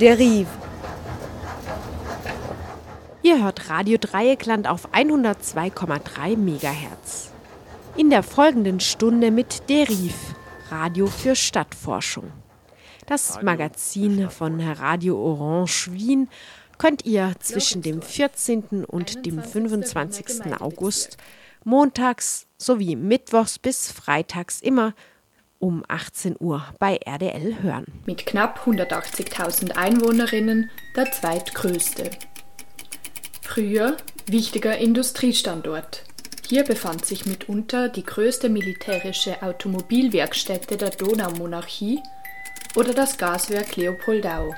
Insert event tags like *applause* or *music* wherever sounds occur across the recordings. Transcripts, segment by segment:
Derive. Ihr hört Radio Dreieckland auf 102,3 MHz. In der folgenden Stunde mit Derive, Radio für Stadtforschung. Das Magazin von Radio Orange Wien könnt ihr zwischen dem 14. und dem 25. August montags sowie mittwochs bis freitags immer um 18 Uhr bei RDL hören. Mit knapp 180.000 Einwohnerinnen der zweitgrößte. Früher wichtiger Industriestandort. Hier befand sich mitunter die größte militärische Automobilwerkstätte der Donaumonarchie oder das Gaswerk Leopoldau,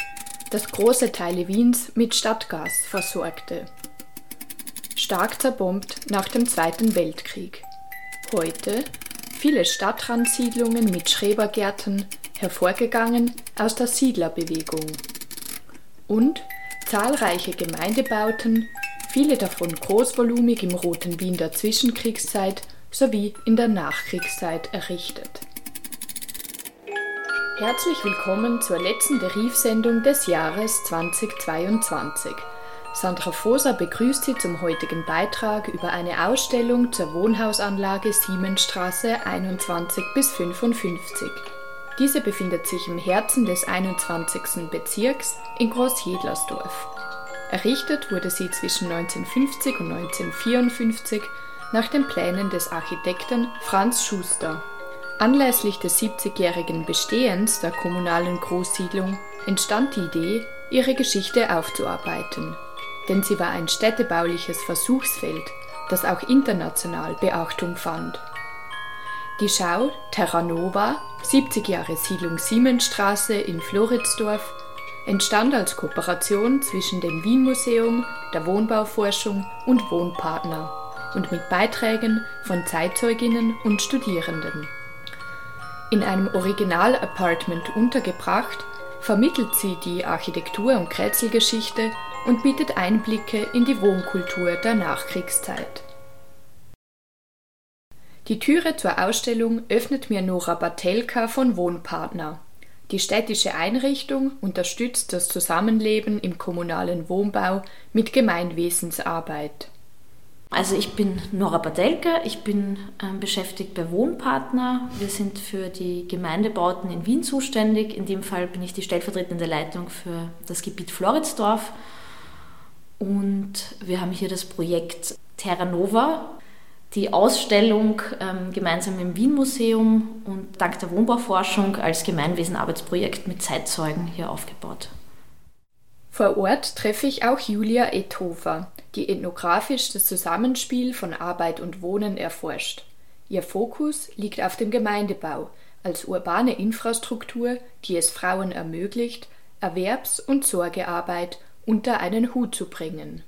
das große Teile Wiens mit Stadtgas versorgte. Stark zerbombt nach dem Zweiten Weltkrieg. Heute viele Stadtrandsiedlungen mit Schrebergärten, hervorgegangen aus der Siedlerbewegung. Und zahlreiche Gemeindebauten, viele davon großvolumig im Roten Wien der Zwischenkriegszeit sowie in der Nachkriegszeit errichtet. Herzlich willkommen zur letzten Deriv-Sendung des Jahres 2022. Sandra Foser begrüßt Sie zum heutigen Beitrag über eine Ausstellung zur Wohnhausanlage Siemensstraße 21 bis 55. Diese befindet sich im Herzen des 21. Bezirks in Großjedlersdorf. Errichtet wurde sie zwischen 1950 und 1954 nach den Plänen des Architekten Franz Schuster. Anlässlich des 70-jährigen Bestehens der kommunalen Großsiedlung entstand die Idee, ihre Geschichte aufzuarbeiten. Denn sie war ein städtebauliches Versuchsfeld, das auch international Beachtung fand. Die Schau Terra Nova, 70 Jahre Siedlung Siemensstraße in Floridsdorf, entstand als Kooperation zwischen dem Wien Museum, der Wohnbauforschung und Wohnpartner und mit Beiträgen von Zeitzeuginnen und Studierenden. In einem Original-Apartment untergebracht, vermittelt sie die Architektur- und Kretzelgeschichte und bietet Einblicke in die Wohnkultur der Nachkriegszeit. Die Türe zur Ausstellung öffnet mir Nora Batelka von Wohnpartner. Die städtische Einrichtung unterstützt das Zusammenleben im kommunalen Wohnbau mit Gemeinwesensarbeit. Also ich bin Nora Badelka, ich bin äh, beschäftigt bei Wohnpartner. Wir sind für die Gemeindebauten in Wien zuständig. In dem Fall bin ich die stellvertretende Leitung für das Gebiet Floridsdorf. Und wir haben hier das Projekt Terra Nova, die Ausstellung ähm, gemeinsam im Wien Museum und dank der Wohnbauforschung als Gemeinwesenarbeitsprojekt mit Zeitzeugen hier aufgebaut. Vor Ort treffe ich auch Julia Ethofer die ethnografisch das Zusammenspiel von Arbeit und Wohnen erforscht. Ihr Fokus liegt auf dem Gemeindebau als urbane Infrastruktur, die es Frauen ermöglicht, Erwerbs- und Sorgearbeit unter einen Hut zu bringen.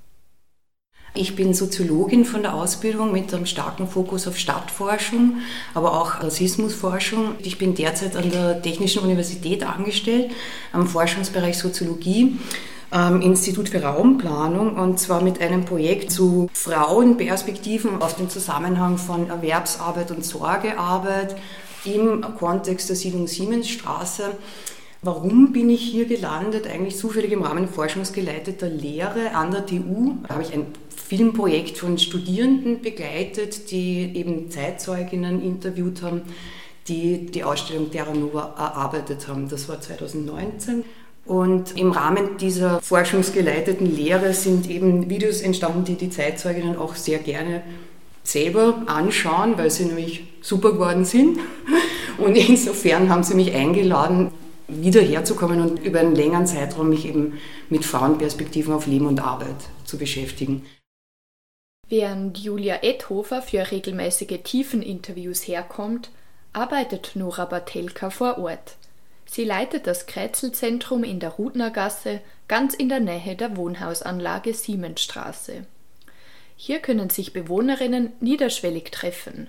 Ich bin Soziologin von der Ausbildung mit einem starken Fokus auf Stadtforschung, aber auch Rassismusforschung. Ich bin derzeit an der Technischen Universität angestellt, am Forschungsbereich Soziologie ähm, Institut für Raumplanung und zwar mit einem Projekt zu Frauenperspektiven auf den Zusammenhang von Erwerbsarbeit und Sorgearbeit im Kontext der Siedlung Siemensstraße. Warum bin ich hier gelandet? Eigentlich zufällig im Rahmen forschungsgeleiteter Lehre an der TU. Da habe ich ein Filmprojekt von Studierenden begleitet, die eben Zeitzeuginnen interviewt haben, die die Ausstellung Terra Nova erarbeitet haben. Das war 2019. Und im Rahmen dieser forschungsgeleiteten Lehre sind eben Videos entstanden, die die Zeitzeuginnen auch sehr gerne selber anschauen, weil sie nämlich super geworden sind. Und insofern haben sie mich eingeladen, wieder herzukommen und über einen längeren Zeitraum mich eben mit Frauenperspektiven auf Leben und Arbeit zu beschäftigen. Während Julia Edhofer für regelmäßige Tiefeninterviews herkommt, arbeitet Nora Batelka vor Ort. Sie leitet das Krätzelzentrum in der Rudnergasse, ganz in der Nähe der Wohnhausanlage Siemensstraße. Hier können sich Bewohnerinnen niederschwellig treffen.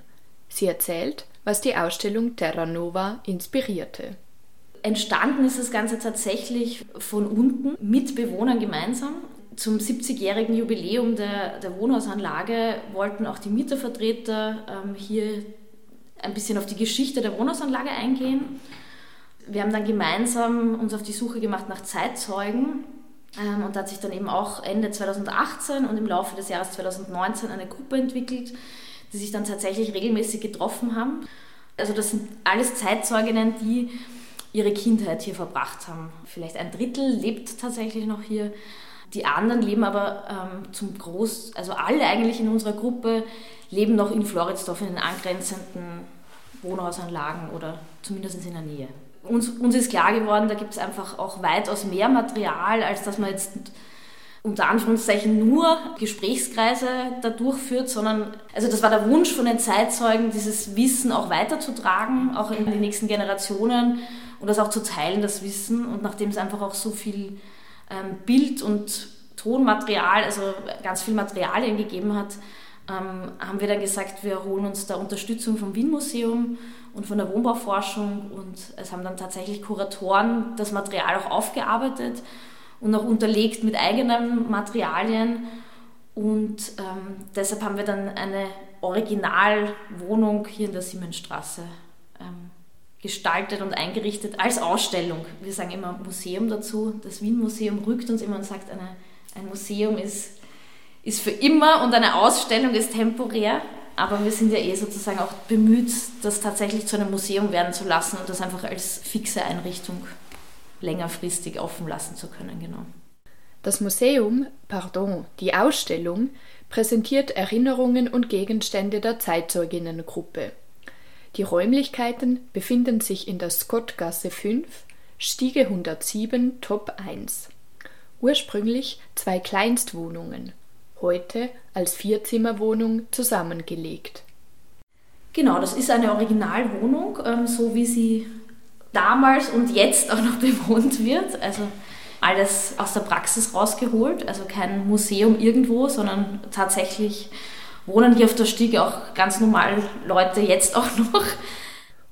Sie erzählt, was die Ausstellung Terra Nova inspirierte. Entstanden ist das Ganze tatsächlich von unten mit Bewohnern gemeinsam. Zum 70-jährigen Jubiläum der, der, Wohnhausanlage wollten auch die Mietervertreter ähm, hier ein bisschen auf die Geschichte der Wohnhausanlage eingehen Wir haben dann gemeinsam uns auf die Suche gemacht nach Zeitzeugen ähm, und da hat sich dann eben auch Ende 2018 und im Laufe des Jahres 2019 eine Gruppe entwickelt, die sich dann tatsächlich regelmäßig getroffen haben. Also das sind alles Zeitzeuginnen, die ihre Kindheit hier verbracht haben. Vielleicht ein Drittel lebt tatsächlich noch hier. Die anderen leben aber ähm, zum Groß, also alle eigentlich in unserer Gruppe leben noch in Floridsdorf in den angrenzenden Wohnhausanlagen oder zumindest in der Nähe. Uns, uns ist klar geworden, da gibt es einfach auch weitaus mehr Material, als dass man jetzt unter Anführungszeichen nur Gesprächskreise da durchführt, sondern also das war der Wunsch von den Zeitzeugen, dieses Wissen auch weiterzutragen, auch in die nächsten Generationen und das auch zu teilen, das Wissen. Und nachdem es einfach auch so viel ähm, Bild- und Tonmaterial, also ganz viel Materialien gegeben hat, ähm, haben wir dann gesagt, wir holen uns da Unterstützung vom Wien-Museum und von der Wohnbauforschung und es haben dann tatsächlich Kuratoren das Material auch aufgearbeitet und auch unterlegt mit eigenen Materialien und ähm, deshalb haben wir dann eine Originalwohnung hier in der Siemensstraße gestaltet und eingerichtet als Ausstellung. Wir sagen immer Museum dazu. Das Wien-Museum rückt uns immer und sagt, eine, ein Museum ist, ist für immer und eine Ausstellung ist temporär. Aber wir sind ja eh sozusagen auch bemüht, das tatsächlich zu einem Museum werden zu lassen und das einfach als fixe Einrichtung längerfristig offen lassen zu können. Genau. Das Museum, pardon, die Ausstellung, präsentiert Erinnerungen und Gegenstände der Zeitzeuginnengruppe. Die Räumlichkeiten befinden sich in der Scottgasse 5, Stiege 107, Top 1. Ursprünglich zwei Kleinstwohnungen, heute als Vierzimmerwohnung zusammengelegt. Genau, das ist eine Originalwohnung, ähm, so wie sie damals und jetzt auch noch *laughs* bewohnt wird. Also alles aus der Praxis rausgeholt, also kein Museum irgendwo, sondern tatsächlich wohnen hier auf der Stiege auch ganz normal Leute jetzt auch noch.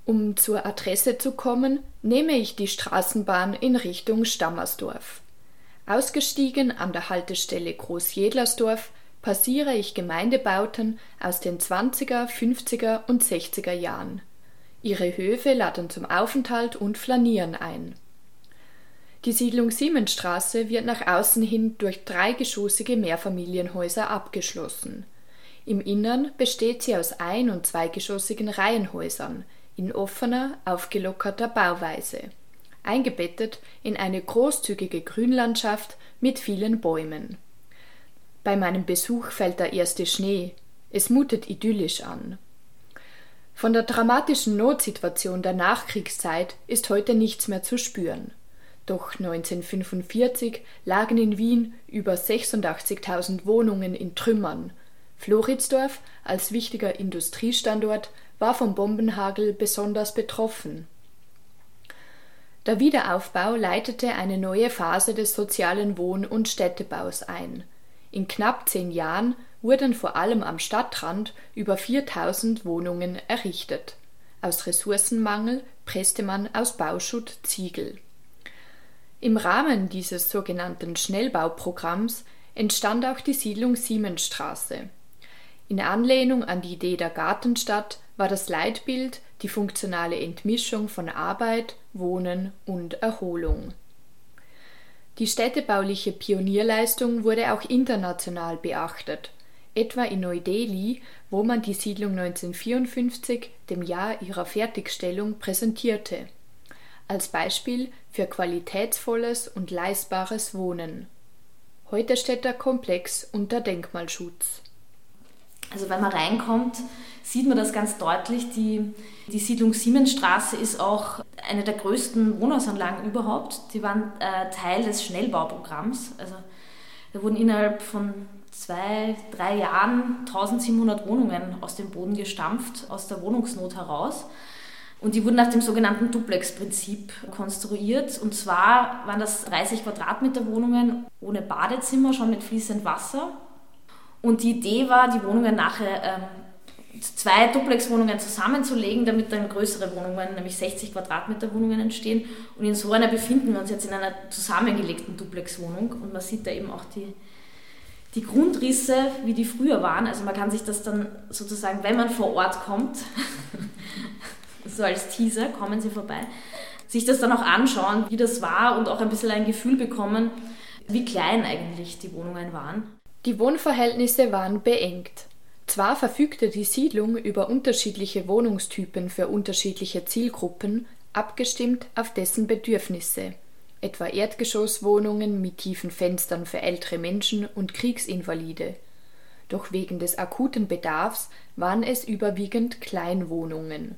Um zur Adresse zu kommen, nehme ich die Straßenbahn in Richtung Stammersdorf. Ausgestiegen an der Haltestelle Großjedlersdorf passiere ich Gemeindebauten aus den 20er, 50er und 60er Jahren. Ihre Höfe laden zum Aufenthalt und Flanieren ein. Die Siedlung Siemensstraße wird nach außen hin durch dreigeschossige Mehrfamilienhäuser abgeschlossen. Im Innern besteht sie aus ein- und zweigeschossigen Reihenhäusern in offener, aufgelockerter Bauweise, eingebettet in eine großzügige Grünlandschaft mit vielen Bäumen. Bei meinem Besuch fällt der erste Schnee. Es mutet idyllisch an. Von der dramatischen Notsituation der Nachkriegszeit ist heute nichts mehr zu spüren. Doch 1945 lagen in Wien über 86.000 Wohnungen in Trümmern Floridsdorf als wichtiger Industriestandort war vom Bombenhagel besonders betroffen. Der Wiederaufbau leitete eine neue Phase des sozialen Wohn- und Städtebaus ein. In knapp zehn Jahren wurden vor allem am Stadtrand über 4000 Wohnungen errichtet. Aus Ressourcenmangel presste man aus Bauschutt Ziegel. Im Rahmen dieses sogenannten Schnellbauprogramms entstand auch die Siedlung Siemensstraße. In Anlehnung an die Idee der Gartenstadt war das Leitbild die funktionale Entmischung von Arbeit, Wohnen und Erholung. Die städtebauliche Pionierleistung wurde auch international beachtet, etwa in Neu-Delhi, wo man die Siedlung 1954, dem Jahr ihrer Fertigstellung, präsentierte, als Beispiel für qualitätsvolles und leistbares Wohnen. Heute steht der Komplex unter Denkmalschutz. Also wenn man reinkommt, sieht man das ganz deutlich. Die, die Siedlung Siemensstraße ist auch eine der größten Wohnhausanlagen überhaupt. Die waren äh, Teil des Schnellbauprogramms. Also da wurden innerhalb von zwei, drei Jahren 1700 Wohnungen aus dem Boden gestampft, aus der Wohnungsnot heraus. Und die wurden nach dem sogenannten Duplex-Prinzip konstruiert. Und zwar waren das 30 Quadratmeter Wohnungen ohne Badezimmer, schon mit fließend Wasser und die Idee war, die Wohnungen nachher ähm, zwei Duplex-Wohnungen zusammenzulegen, damit dann größere Wohnungen, nämlich 60 Quadratmeter Wohnungen entstehen. Und in so einer befinden wir uns jetzt in einer zusammengelegten Duplex-Wohnung. Und man sieht da eben auch die, die Grundrisse, wie die früher waren. Also man kann sich das dann sozusagen, wenn man vor Ort kommt, *laughs* so als Teaser, kommen Sie vorbei, sich das dann auch anschauen, wie das war und auch ein bisschen ein Gefühl bekommen, wie klein eigentlich die Wohnungen waren. Die Wohnverhältnisse waren beengt. Zwar verfügte die Siedlung über unterschiedliche Wohnungstypen für unterschiedliche Zielgruppen, abgestimmt auf dessen Bedürfnisse, etwa Erdgeschosswohnungen mit tiefen Fenstern für ältere Menschen und Kriegsinvalide. Doch wegen des akuten Bedarfs waren es überwiegend Kleinwohnungen.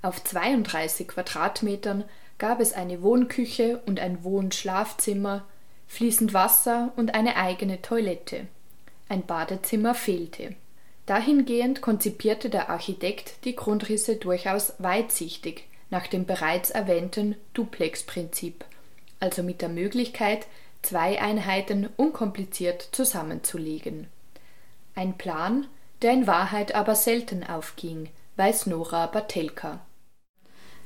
Auf 32 Quadratmetern gab es eine Wohnküche und ein Wohnschlafzimmer, fließend Wasser und eine eigene Toilette. Ein Badezimmer fehlte. Dahingehend konzipierte der Architekt die Grundrisse durchaus weitsichtig nach dem bereits erwähnten Duplex-Prinzip, also mit der Möglichkeit, zwei Einheiten unkompliziert zusammenzulegen. Ein Plan, der in Wahrheit aber selten aufging, weiß Nora Batelka.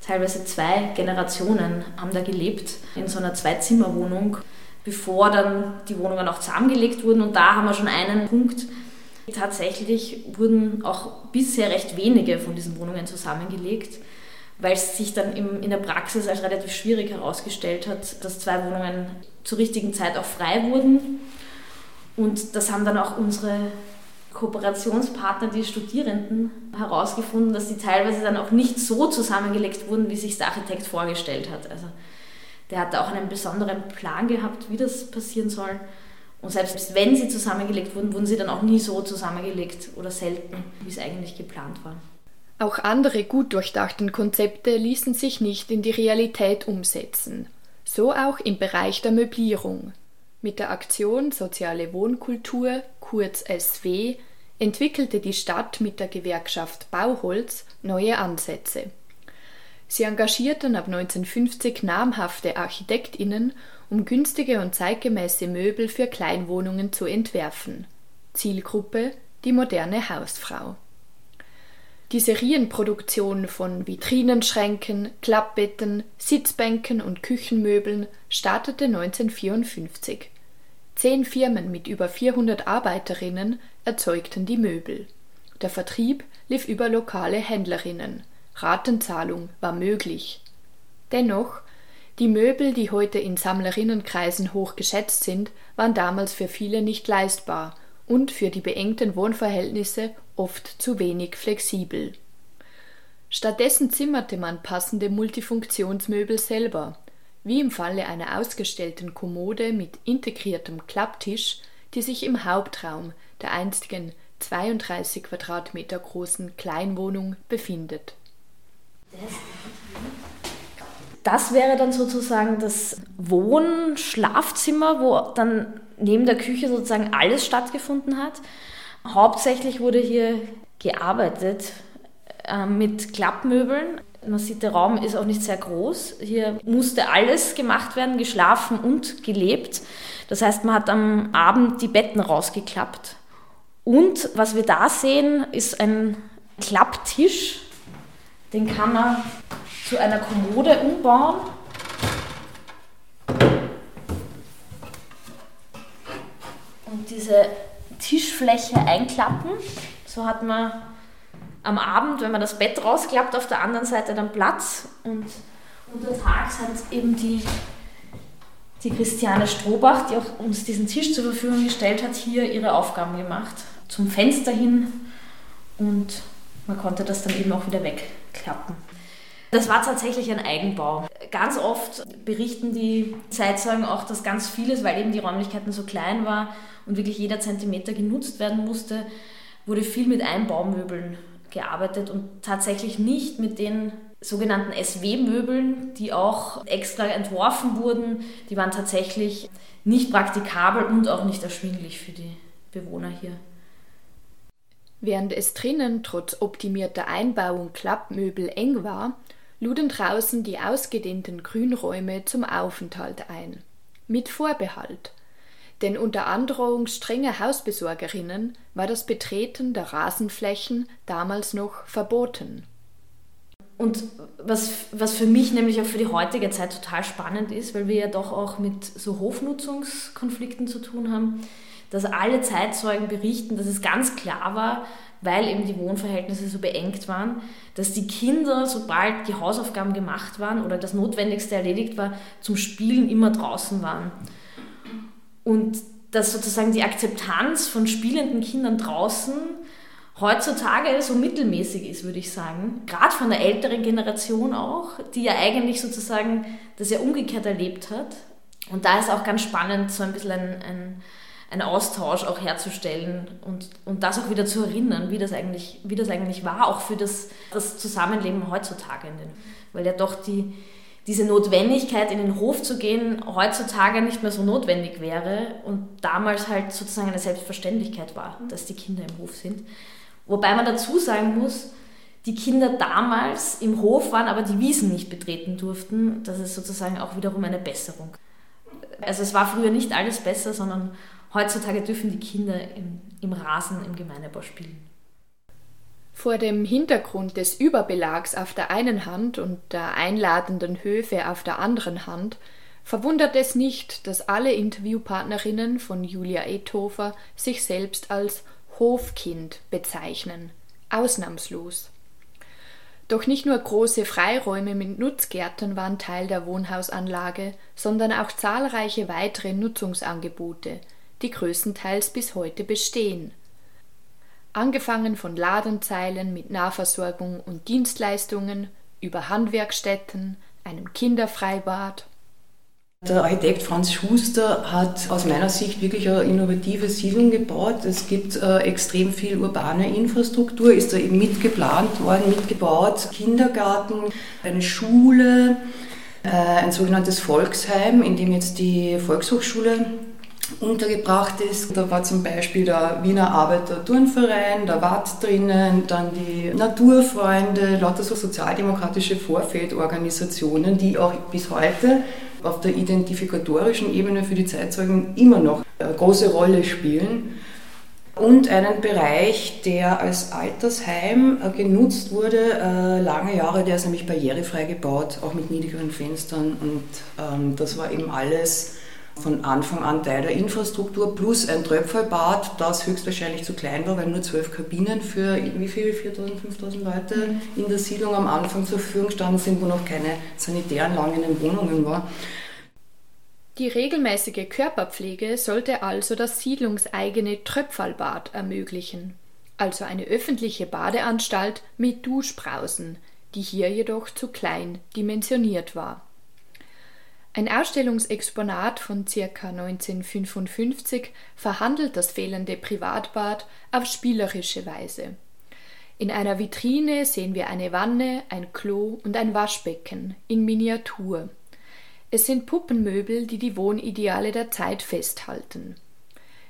Teilweise zwei Generationen haben da gelebt in so einer Zwei-Zimmer-Wohnung bevor dann die Wohnungen auch zusammengelegt wurden. Und da haben wir schon einen Punkt. Tatsächlich wurden auch bisher recht wenige von diesen Wohnungen zusammengelegt, weil es sich dann in der Praxis als relativ schwierig herausgestellt hat, dass zwei Wohnungen zur richtigen Zeit auch frei wurden. Und das haben dann auch unsere Kooperationspartner, die Studierenden, herausgefunden, dass die teilweise dann auch nicht so zusammengelegt wurden, wie sich der Architekt vorgestellt hat. Also der hat auch einen besonderen Plan gehabt, wie das passieren soll. Und selbst wenn sie zusammengelegt wurden, wurden sie dann auch nie so zusammengelegt oder selten, wie es eigentlich geplant war. Auch andere gut durchdachten Konzepte ließen sich nicht in die Realität umsetzen. So auch im Bereich der Möblierung. Mit der Aktion Soziale Wohnkultur, kurz SW, entwickelte die Stadt mit der Gewerkschaft Bauholz neue Ansätze. Sie engagierten ab 1950 namhafte Architektinnen, um günstige und zeitgemäße Möbel für Kleinwohnungen zu entwerfen. Zielgruppe die moderne Hausfrau. Die Serienproduktion von Vitrinenschränken, Klappbetten, Sitzbänken und Küchenmöbeln startete 1954. Zehn Firmen mit über 400 Arbeiterinnen erzeugten die Möbel. Der Vertrieb lief über lokale Händlerinnen. Ratenzahlung war möglich. Dennoch, die Möbel, die heute in Sammlerinnenkreisen hoch geschätzt sind, waren damals für viele nicht leistbar und für die beengten Wohnverhältnisse oft zu wenig flexibel. Stattdessen zimmerte man passende Multifunktionsmöbel selber, wie im Falle einer ausgestellten Kommode mit integriertem Klapptisch, die sich im Hauptraum der einstigen 32 Quadratmeter großen Kleinwohnung befindet das wäre dann sozusagen das Wohn-Schlafzimmer, wo dann neben der Küche sozusagen alles stattgefunden hat. Hauptsächlich wurde hier gearbeitet äh, mit Klappmöbeln. Man sieht, der Raum ist auch nicht sehr groß. Hier musste alles gemacht werden, geschlafen und gelebt. Das heißt, man hat am Abend die Betten rausgeklappt. Und was wir da sehen, ist ein Klapptisch, den kann man zu einer Kommode umbauen. Und diese Tischfläche einklappen. So hat man am Abend, wenn man das Bett rausklappt, auf der anderen Seite dann Platz. Und untertags hat eben die, die Christiane Strohbach, die auch uns diesen Tisch zur Verfügung gestellt hat, hier ihre Aufgaben gemacht. Zum Fenster hin und man konnte das dann eben auch wieder wegklappen. Das war tatsächlich ein Eigenbau. Ganz oft berichten die Zeitzeugen auch, dass ganz vieles, weil eben die Räumlichkeiten so klein waren und wirklich jeder Zentimeter genutzt werden musste, wurde viel mit Einbaumöbeln gearbeitet und tatsächlich nicht mit den sogenannten SW-Möbeln, die auch extra entworfen wurden. Die waren tatsächlich nicht praktikabel und auch nicht erschwinglich für die Bewohner hier. Während es drinnen trotz optimierter Einbauung Klappmöbel eng war, luden draußen die ausgedehnten Grünräume zum Aufenthalt ein. Mit Vorbehalt. Denn unter Androhung strenger Hausbesorgerinnen war das Betreten der Rasenflächen damals noch verboten. Und was, was für mich nämlich auch für die heutige Zeit total spannend ist, weil wir ja doch auch mit so Hofnutzungskonflikten zu tun haben, dass alle Zeitzeugen berichten, dass es ganz klar war, weil eben die Wohnverhältnisse so beengt waren, dass die Kinder, sobald die Hausaufgaben gemacht waren oder das Notwendigste erledigt war, zum Spielen immer draußen waren. Und dass sozusagen die Akzeptanz von spielenden Kindern draußen heutzutage so mittelmäßig ist, würde ich sagen. Gerade von der älteren Generation auch, die ja eigentlich sozusagen das ja umgekehrt erlebt hat. Und da ist auch ganz spannend, so ein bisschen ein, ein, ein Austausch auch herzustellen und, und das auch wieder zu erinnern, wie das eigentlich, wie das eigentlich war, auch für das, das Zusammenleben heutzutage. Weil ja doch die, diese Notwendigkeit, in den Hof zu gehen, heutzutage nicht mehr so notwendig wäre und damals halt sozusagen eine Selbstverständlichkeit war, dass die Kinder im Hof sind. Wobei man dazu sagen muss, die Kinder damals im Hof waren, aber die Wiesen nicht betreten durften. Das ist sozusagen auch wiederum eine Besserung. Also es war früher nicht alles besser, sondern heutzutage dürfen die Kinder im, im Rasen im Gemeindebau spielen. Vor dem Hintergrund des Überbelags auf der einen Hand und der einladenden Höfe auf der anderen Hand verwundert es nicht, dass alle Interviewpartnerinnen von Julia Ethofer sich selbst als Hofkind bezeichnen, ausnahmslos. Doch nicht nur große Freiräume mit Nutzgärten waren Teil der Wohnhausanlage, sondern auch zahlreiche weitere Nutzungsangebote, die größtenteils bis heute bestehen. Angefangen von Ladenzeilen mit Nahversorgung und Dienstleistungen über Handwerkstätten, einem Kinderfreibad der Architekt Franz Schuster hat aus meiner Sicht wirklich eine innovative Siedlung gebaut. Es gibt äh, extrem viel urbane Infrastruktur, ist da eben mitgeplant worden, mitgebaut. Kindergarten, eine Schule, äh, ein sogenanntes Volksheim, in dem jetzt die Volkshochschule untergebracht ist. Da war zum Beispiel der Wiener Arbeiter-Turnverein, der Watt drinnen, dann die Naturfreunde, lauter so sozialdemokratische Vorfeldorganisationen, die auch bis heute auf der identifikatorischen Ebene für die Zeitzeugen immer noch eine große Rolle spielen. Und einen Bereich, der als Altersheim äh, genutzt wurde, äh, lange Jahre, der ist nämlich barrierefrei gebaut, auch mit niedrigeren Fenstern. Und ähm, das war eben alles von Anfang an Teil der Infrastruktur, plus ein Tröpfelbad, das höchstwahrscheinlich zu klein war, weil nur zwölf Kabinen für wie viel, 4.000, 5.000 Leute mhm. in der Siedlung am Anfang zur Verfügung standen sind, wo noch keine Sanitäranlagen in den Wohnungen war. Die regelmäßige Körperpflege sollte also das siedlungseigene Tröpfelbad ermöglichen, also eine öffentliche Badeanstalt mit Duschbrausen, die hier jedoch zu klein dimensioniert war. Ein Ausstellungsexponat von ca. 1955 verhandelt das fehlende Privatbad auf spielerische Weise. In einer Vitrine sehen wir eine Wanne, ein Klo und ein Waschbecken in Miniatur. Es sind Puppenmöbel, die die Wohnideale der Zeit festhalten.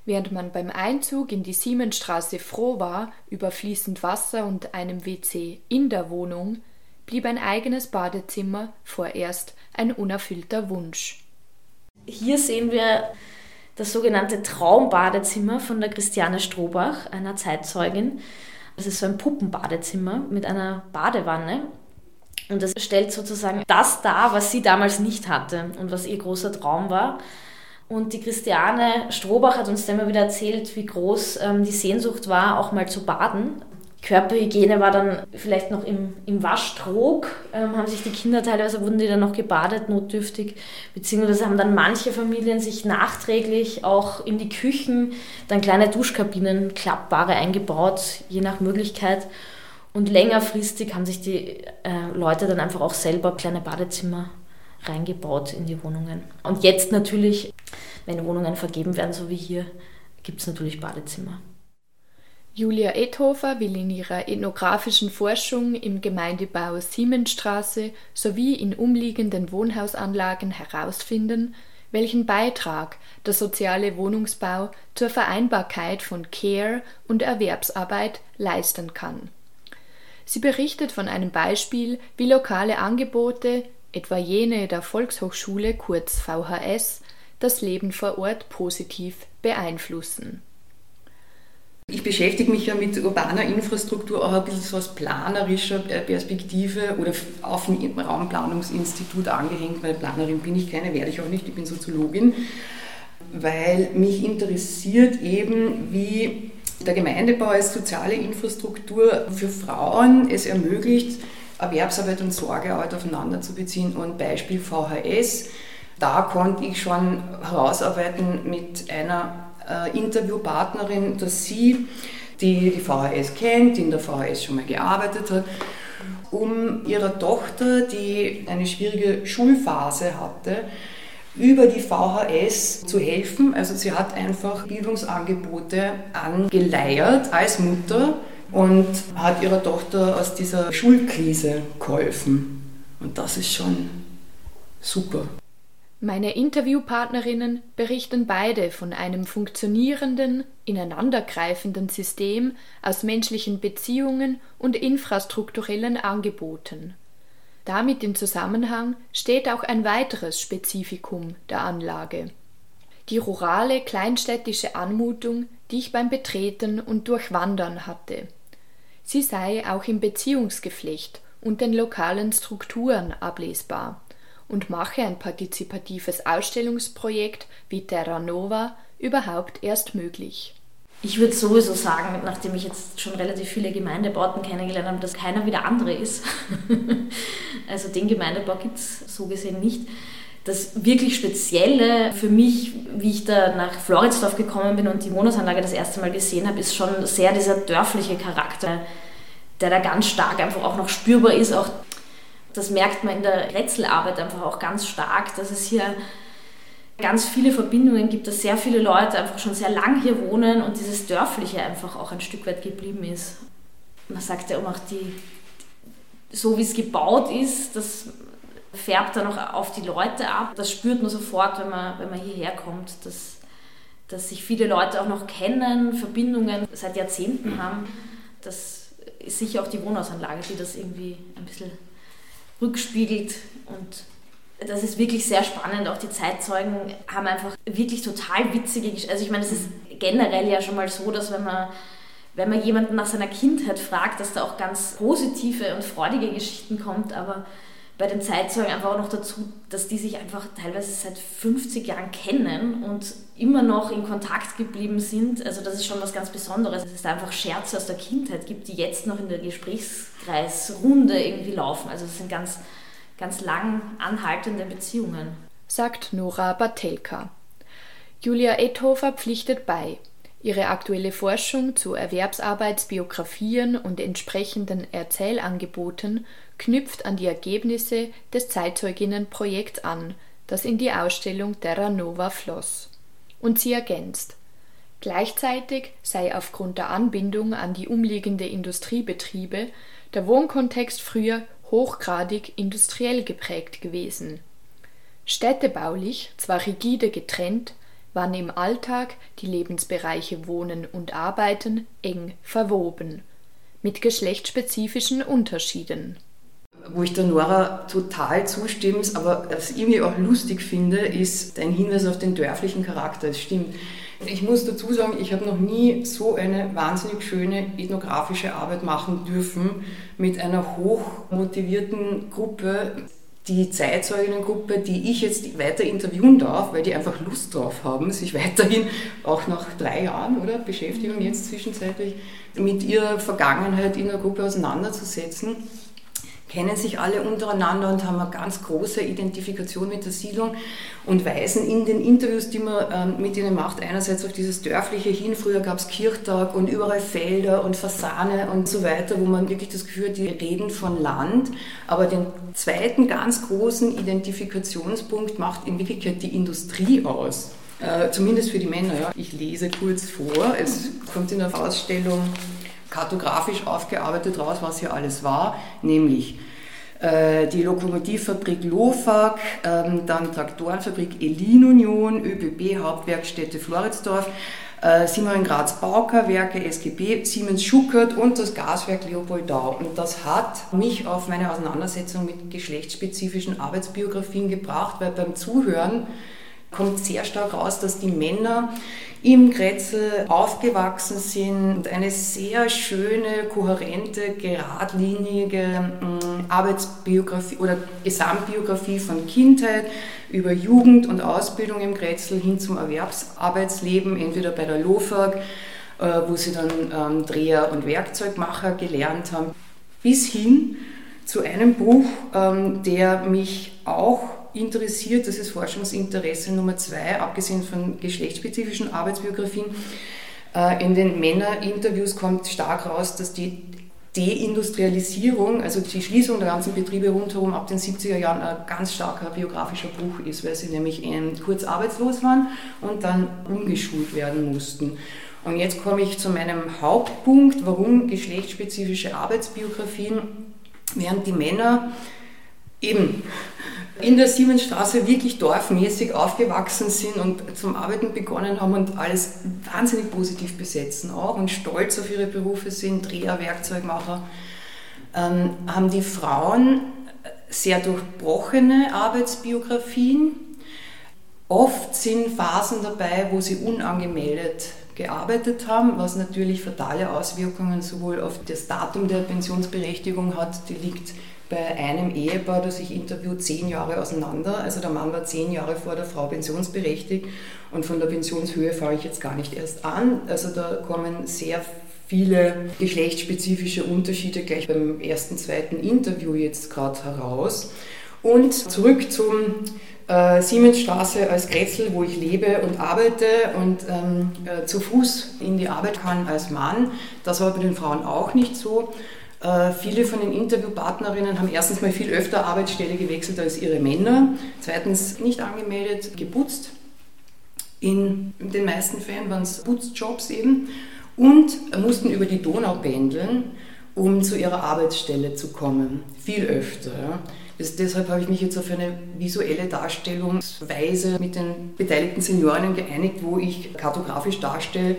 Während man beim Einzug in die Siemensstraße froh war über fließend Wasser und einem WC in der Wohnung, blieb ein eigenes Badezimmer vorerst ein unerfüllter Wunsch. Hier sehen wir das sogenannte Traumbadezimmer von der Christiane Strohbach, einer Zeitzeugin. Das ist so ein Puppenbadezimmer mit einer Badewanne. Und das stellt sozusagen das dar, was sie damals nicht hatte und was ihr großer Traum war. Und die Christiane Strohbach hat uns dann immer wieder erzählt, wie groß ähm, die Sehnsucht war, auch mal zu baden. Körperhygiene war dann vielleicht noch im, im Waschtrog, ähm, haben sich die Kinder teilweise, wurden die dann noch gebadet, notdürftig, beziehungsweise haben dann manche Familien sich nachträglich auch in die Küchen dann kleine Duschkabinen, klappbare eingebaut, je nach Möglichkeit. Und längerfristig haben sich die äh, Leute dann einfach auch selber kleine Badezimmer reingebaut in die Wohnungen. Und jetzt natürlich, wenn Wohnungen vergeben werden, so wie hier, gibt es natürlich Badezimmer. Julia Ethofer will in ihrer ethnografischen Forschung im Gemeindebau Siemensstraße sowie in umliegenden Wohnhausanlagen herausfinden, welchen Beitrag der soziale Wohnungsbau zur Vereinbarkeit von Care und Erwerbsarbeit leisten kann. Sie berichtet von einem Beispiel, wie lokale Angebote, etwa jene der Volkshochschule kurz VHS, das Leben vor Ort positiv beeinflussen. Ich beschäftige mich ja mit urbaner Infrastruktur auch ein bisschen so aus planerischer Perspektive oder auf dem Raumplanungsinstitut angehängt, weil Planerin bin ich keine, werde ich auch nicht, ich bin Soziologin. weil mich interessiert eben, wie der Gemeindebau als soziale Infrastruktur für Frauen es ermöglicht, Erwerbsarbeit und Sorgearbeit aufeinander zu beziehen. Und Beispiel VHS, da konnte ich schon herausarbeiten mit einer äh, Interviewpartnerin, dass sie, die die VHS kennt, die in der VHS schon mal gearbeitet hat, um ihrer Tochter, die eine schwierige Schulphase hatte, über die VHS zu helfen. Also sie hat einfach Bildungsangebote angeleiert als Mutter und hat ihrer Tochter aus dieser Schulkrise geholfen. Und das ist schon super. Meine Interviewpartnerinnen berichten beide von einem funktionierenden, ineinandergreifenden System aus menschlichen Beziehungen und infrastrukturellen Angeboten. Damit in Zusammenhang steht auch ein weiteres Spezifikum der Anlage. Die rurale kleinstädtische Anmutung, die ich beim Betreten und Durchwandern hatte. Sie sei auch im Beziehungsgeflecht und den lokalen Strukturen ablesbar und mache ein partizipatives Ausstellungsprojekt wie Terra Nova überhaupt erst möglich. Ich würde sowieso sagen, nachdem ich jetzt schon relativ viele Gemeindebauten kennengelernt habe, dass keiner wie der andere ist. *laughs* also den Gemeindebau gibt es so gesehen nicht. Das wirklich Spezielle für mich, wie ich da nach Floridsdorf gekommen bin und die Wohnhausanlage das erste Mal gesehen habe, ist schon sehr dieser dörfliche Charakter, der da ganz stark einfach auch noch spürbar ist. Auch das merkt man in der Rätselarbeit einfach auch ganz stark, dass es hier ganz viele Verbindungen gibt, dass sehr viele Leute einfach schon sehr lang hier wohnen und dieses Dörfliche einfach auch ein Stück weit geblieben ist. Man sagt ja auch, die, so wie es gebaut ist, das färbt dann auch auf die Leute ab. Das spürt man sofort, wenn man, wenn man hierher kommt, dass, dass sich viele Leute auch noch kennen, Verbindungen seit Jahrzehnten haben. Das ist sicher auch die Wohnhausanlage, die das irgendwie ein bisschen rückspiegelt und das ist wirklich sehr spannend. Auch die Zeitzeugen haben einfach wirklich total witzige Geschichten. Also ich meine, es ist generell ja schon mal so, dass wenn man, wenn man jemanden nach seiner Kindheit fragt, dass da auch ganz positive und freudige Geschichten kommt, aber bei den Zeitzeugen einfach auch noch dazu, dass die sich einfach teilweise seit 50 Jahren kennen und immer noch in Kontakt geblieben sind. Also das ist schon was ganz Besonderes. Dass es da einfach Scherze aus der Kindheit gibt, die jetzt noch in der Gesprächskreisrunde irgendwie laufen. Also das sind ganz ganz lang anhaltende Beziehungen. Sagt Nora Batelka. Julia Ethofer pflichtet bei. Ihre aktuelle Forschung zu Erwerbsarbeitsbiografien und entsprechenden Erzählangeboten knüpft an die Ergebnisse des Zeitzeuginnenprojekts an, das in die Ausstellung Terra Nova floss. Und sie ergänzt. Gleichzeitig sei aufgrund der Anbindung an die umliegende Industriebetriebe der Wohnkontext früher hochgradig industriell geprägt gewesen. Städtebaulich zwar rigide getrennt, waren im Alltag die Lebensbereiche Wohnen und Arbeiten eng verwoben, mit geschlechtsspezifischen Unterschieden. Wo ich der Nora total zustimme, aber was ich irgendwie auch lustig finde, ist dein Hinweis auf den dörflichen Charakter. Es stimmt. Ich muss dazu sagen, ich habe noch nie so eine wahnsinnig schöne ethnografische Arbeit machen dürfen mit einer hochmotivierten Gruppe. Die Zeitzeuginnengruppe, die ich jetzt weiter interviewen darf, weil die einfach Lust drauf haben, sich weiterhin auch nach drei Jahren oder Beschäftigung jetzt zwischenzeitlich mit ihrer Vergangenheit in der Gruppe auseinanderzusetzen kennen sich alle untereinander und haben eine ganz große Identifikation mit der Siedlung und weisen in den Interviews, die man ähm, mit ihnen macht, einerseits auf dieses Dörfliche hin. Früher gab es Kirchtag und überall Felder und Fasane und so weiter, wo man wirklich das Gefühl hat, die reden von Land. Aber den zweiten ganz großen Identifikationspunkt macht in Wirklichkeit die Industrie aus. Äh, zumindest für die Männer. Ja. Ich lese kurz vor. Es kommt in der Ausstellung kartografisch aufgearbeitet raus, was hier alles war, nämlich äh, die Lokomotivfabrik Lofag, ähm, dann Traktorenfabrik Elin Union, ÖBB Hauptwerkstätte Floridsdorf, äh, Simon Graz Baukerwerke, SGB, Siemens Schuckert und das Gaswerk Leopoldau. Und das hat mich auf meine Auseinandersetzung mit geschlechtsspezifischen Arbeitsbiografien gebracht, weil beim Zuhören kommt sehr stark raus, dass die Männer im Grätzl aufgewachsen sind und eine sehr schöne, kohärente, geradlinige mm, Arbeitsbiografie oder Gesamtbiografie von Kindheit über Jugend und Ausbildung im Grätzl hin zum Erwerbsarbeitsleben, entweder bei der LOFAG, äh, wo sie dann ähm, Dreher und Werkzeugmacher gelernt haben, bis hin zu einem Buch, ähm, der mich auch interessiert, das ist Forschungsinteresse Nummer zwei, abgesehen von geschlechtsspezifischen Arbeitsbiografien. Äh, in den Männerinterviews kommt stark raus, dass die Deindustrialisierung, also die Schließung der ganzen Betriebe rundherum ab den 70er Jahren ein ganz starker biografischer Bruch ist, weil sie nämlich kurz arbeitslos waren und dann umgeschult werden mussten. Und jetzt komme ich zu meinem Hauptpunkt, warum geschlechtsspezifische Arbeitsbiografien, während die Männer eben in der Siemensstraße wirklich dorfmäßig aufgewachsen sind und zum Arbeiten begonnen haben und alles wahnsinnig positiv besetzen auch und stolz auf ihre Berufe sind, Dreher, Werkzeugmacher, ähm, haben die Frauen sehr durchbrochene Arbeitsbiografien. Oft sind Phasen dabei, wo sie unangemeldet gearbeitet haben, was natürlich fatale Auswirkungen sowohl auf das Datum der Pensionsberechtigung hat, die liegt bei einem Ehepaar, das ich interviewt, zehn Jahre auseinander. Also der Mann war zehn Jahre vor der Frau pensionsberechtigt und von der Pensionshöhe fahre ich jetzt gar nicht erst an. Also da kommen sehr viele geschlechtsspezifische Unterschiede gleich beim ersten, zweiten Interview jetzt gerade heraus. Und zurück zum äh, Siemensstraße als Grätzl, wo ich lebe und arbeite und ähm, äh, zu Fuß in die Arbeit kann als Mann. Das war bei den Frauen auch nicht so. Äh, viele von den Interviewpartnerinnen haben erstens mal viel öfter Arbeitsstelle gewechselt als ihre Männer, zweitens nicht angemeldet, geputzt. In den meisten Fällen waren es Putzjobs eben und mussten über die Donau pendeln, um zu ihrer Arbeitsstelle zu kommen. Viel öfter. Das, deshalb habe ich mich jetzt auf eine visuelle Darstellungsweise mit den beteiligten Seniorinnen geeinigt, wo ich kartografisch darstelle,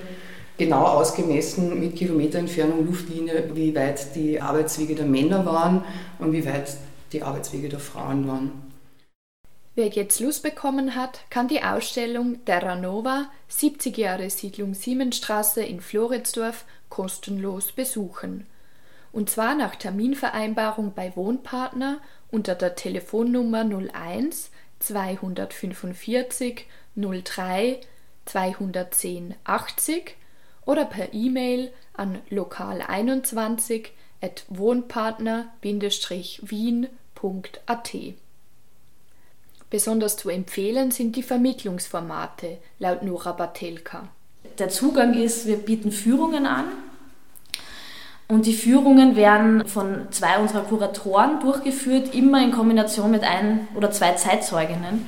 genau ausgemessen mit Kilometerentfernung Luftlinie, wie weit die Arbeitswege der Männer waren und wie weit die Arbeitswege der Frauen waren. Wer jetzt Lust bekommen hat, kann die Ausstellung Terra Nova 70 Jahre Siedlung Siemensstraße in Floridsdorf kostenlos besuchen. Und zwar nach Terminvereinbarung bei Wohnpartner unter der Telefonnummer 01 245 03 210 80 oder per E-Mail an lokal21 at wohnpartner-wien.at. Besonders zu empfehlen sind die Vermittlungsformate, laut Nora Batelka. Der Zugang ist, wir bieten Führungen an. Und die Führungen werden von zwei unserer Kuratoren durchgeführt, immer in Kombination mit ein oder zwei Zeitzeuginnen.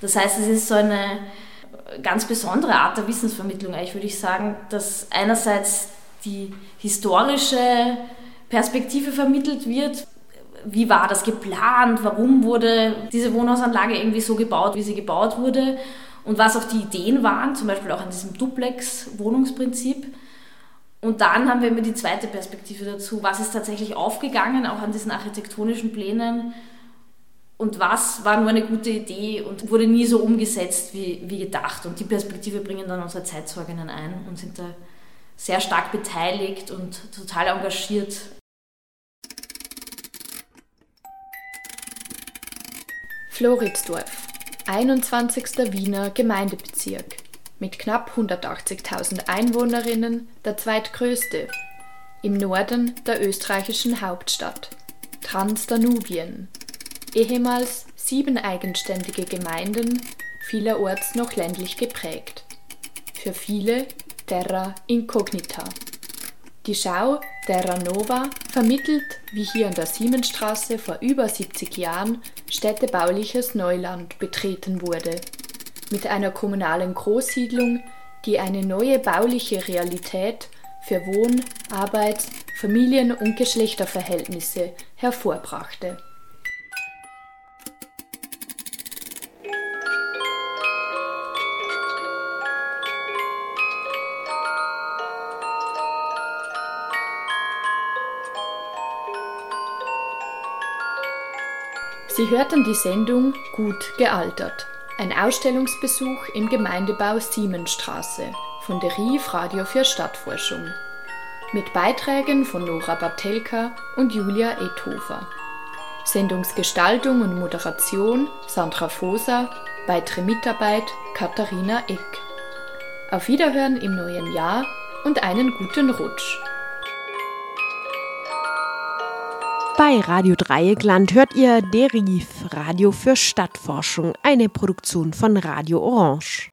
Das heißt, es ist so eine ganz besondere Art der Wissensvermittlung, eigentlich würde ich sagen, dass einerseits die historische Perspektive vermittelt wird. Wie war das geplant? Warum wurde diese Wohnhausanlage irgendwie so gebaut, wie sie gebaut wurde? Und was auch die Ideen waren, zum Beispiel auch an diesem Duplex-Wohnungsprinzip. Und dann haben wir immer die zweite Perspektive dazu. Was ist tatsächlich aufgegangen, auch an diesen architektonischen Plänen? Und was war nur eine gute Idee und wurde nie so umgesetzt wie, wie gedacht. Und die Perspektive bringen dann unsere Zeitzeuginnen ein und sind da sehr stark beteiligt und total engagiert. Floridsdorf, 21. Wiener Gemeindebezirk, mit knapp 180.000 Einwohnerinnen der zweitgrößte, im Norden der österreichischen Hauptstadt, Transdanubien, ehemals sieben eigenständige Gemeinden, vielerorts noch ländlich geprägt. Für viele Terra Incognita. Die Schau Terra Nova vermittelt, wie hier an der Siemensstraße vor über 70 Jahren städtebauliches Neuland betreten wurde, mit einer kommunalen Großsiedlung, die eine neue bauliche Realität für Wohn-, Arbeits-, Familien- und Geschlechterverhältnisse hervorbrachte. Sie hörten die Sendung Gut gealtert. Ein Ausstellungsbesuch im Gemeindebau Siemensstraße von der RIF Radio für Stadtforschung. Mit Beiträgen von Nora Bartelka und Julia Ethofer. Sendungsgestaltung und Moderation Sandra Foser, weitere Mitarbeit Katharina Eck. Auf Wiederhören im neuen Jahr und einen guten Rutsch. Bei Radio Dreieckland hört ihr Deriv, Radio für Stadtforschung, eine Produktion von Radio Orange.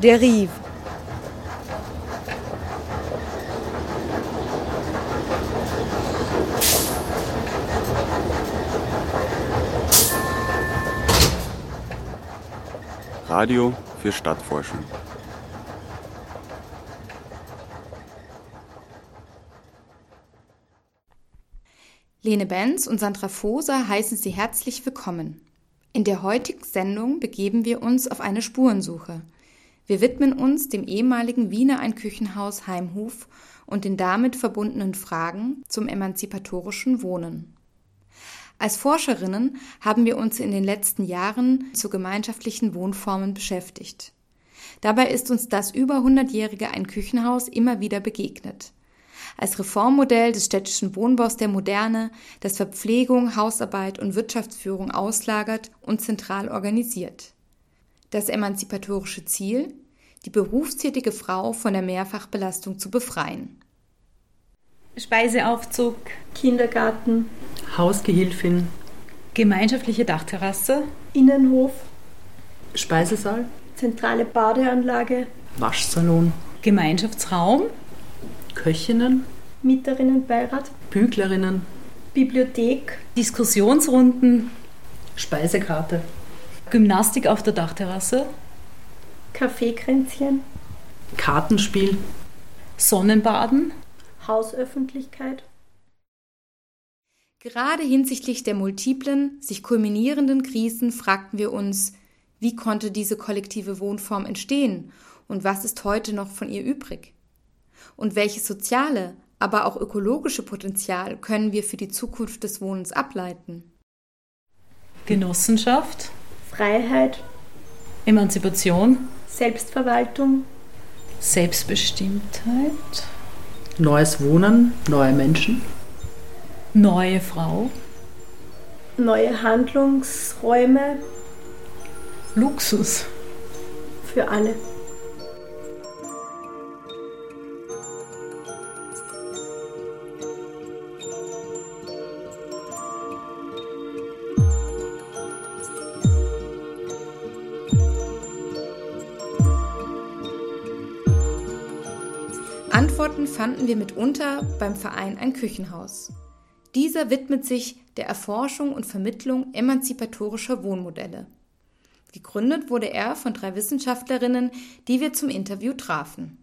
Deriv. Radio für Stadtforschung. Lene Benz und Sandra Foser heißen Sie herzlich willkommen. In der heutigen Sendung begeben wir uns auf eine Spurensuche. Wir widmen uns dem ehemaligen Wiener Einküchenhaus Heimhof und den damit verbundenen Fragen zum emanzipatorischen Wohnen. Als Forscherinnen haben wir uns in den letzten Jahren zu gemeinschaftlichen Wohnformen beschäftigt. Dabei ist uns das über 100-jährige Einküchenhaus immer wieder begegnet als Reformmodell des städtischen Wohnbaus der Moderne, das Verpflegung, Hausarbeit und Wirtschaftsführung auslagert und zentral organisiert. Das emanzipatorische Ziel, die berufstätige Frau von der Mehrfachbelastung zu befreien. Speiseaufzug, Kindergarten, Hausgehilfin, gemeinschaftliche Dachterrasse, Innenhof, Speisesaal, zentrale Badeanlage, Waschsalon, Gemeinschaftsraum, Köchinnen, Mieterinnenbeirat, Büglerinnen, Bibliothek, Diskussionsrunden, Speisekarte, Gymnastik auf der Dachterrasse, Kaffeekränzchen, Kartenspiel, Sonnenbaden, Hausöffentlichkeit. Gerade hinsichtlich der multiplen, sich kulminierenden Krisen fragten wir uns, wie konnte diese kollektive Wohnform entstehen und was ist heute noch von ihr übrig? Und welches soziale, aber auch ökologische Potenzial können wir für die Zukunft des Wohnens ableiten? Genossenschaft, Freiheit, Emanzipation, Selbstverwaltung, Selbstbestimmtheit, neues Wohnen, neue Menschen, neue Frau, neue Handlungsräume Luxus. für alle. Antworten fanden wir mitunter beim Verein Ein Küchenhaus. Dieser widmet sich der Erforschung und Vermittlung emanzipatorischer Wohnmodelle. Gegründet wurde er von drei Wissenschaftlerinnen, die wir zum Interview trafen.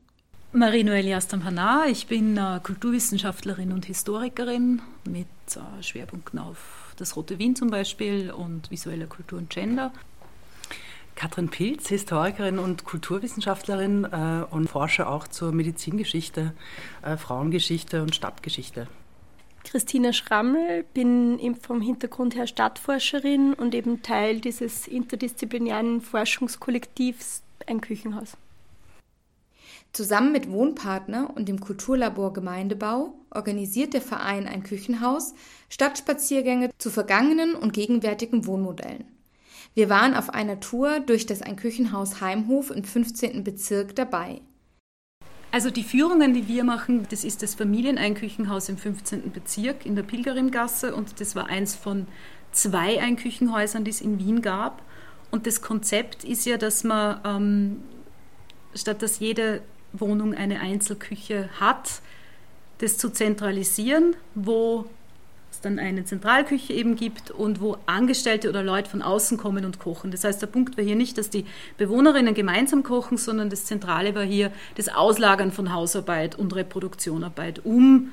Marie-Noëlle Astamhana, ich bin äh, Kulturwissenschaftlerin und Historikerin mit äh, Schwerpunkten auf das Rote Wien zum Beispiel und visuelle Kultur und Gender. Katrin Pilz, Historikerin und Kulturwissenschaftlerin äh, und forsche auch zur Medizingeschichte, äh, Frauengeschichte und Stadtgeschichte. Christine Schrammel, bin vom Hintergrund her Stadtforscherin und eben Teil dieses interdisziplinären Forschungskollektivs Ein Küchenhaus. Zusammen mit Wohnpartner und dem Kulturlabor Gemeindebau organisiert der Verein Ein Küchenhaus Stadtspaziergänge zu vergangenen und gegenwärtigen Wohnmodellen. Wir waren auf einer Tour durch das Ein Küchenhaus Heimhof im 15. Bezirk dabei. Also die Führungen, die wir machen, das ist das Familieneinküchenhaus im 15. Bezirk in der Pilgerimgasse und das war eins von zwei Einküchenhäusern, die es in Wien gab. Und das Konzept ist ja, dass man ähm, statt dass jede Wohnung eine Einzelküche hat, das zu zentralisieren, wo es dann eine Zentralküche eben gibt und wo Angestellte oder Leute von außen kommen und kochen. Das heißt, der Punkt war hier nicht, dass die Bewohnerinnen gemeinsam kochen, sondern das Zentrale war hier das Auslagern von Hausarbeit und Reproduktionarbeit, um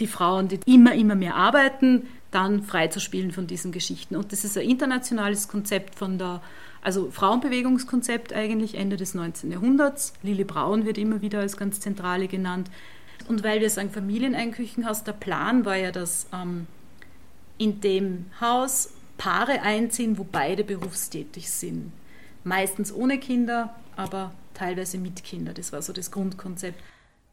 die Frauen, die immer, immer mehr arbeiten, dann freizuspielen von diesen Geschichten. Und das ist ein internationales Konzept von der, also Frauenbewegungskonzept eigentlich Ende des 19. Jahrhunderts. Lili Braun wird immer wieder als ganz zentrale genannt. Und weil wir sagen Familieneinküchenhaus, der Plan war ja, dass ähm, in dem Haus Paare einziehen, wo beide berufstätig sind. Meistens ohne Kinder, aber teilweise mit Kindern. Das war so das Grundkonzept.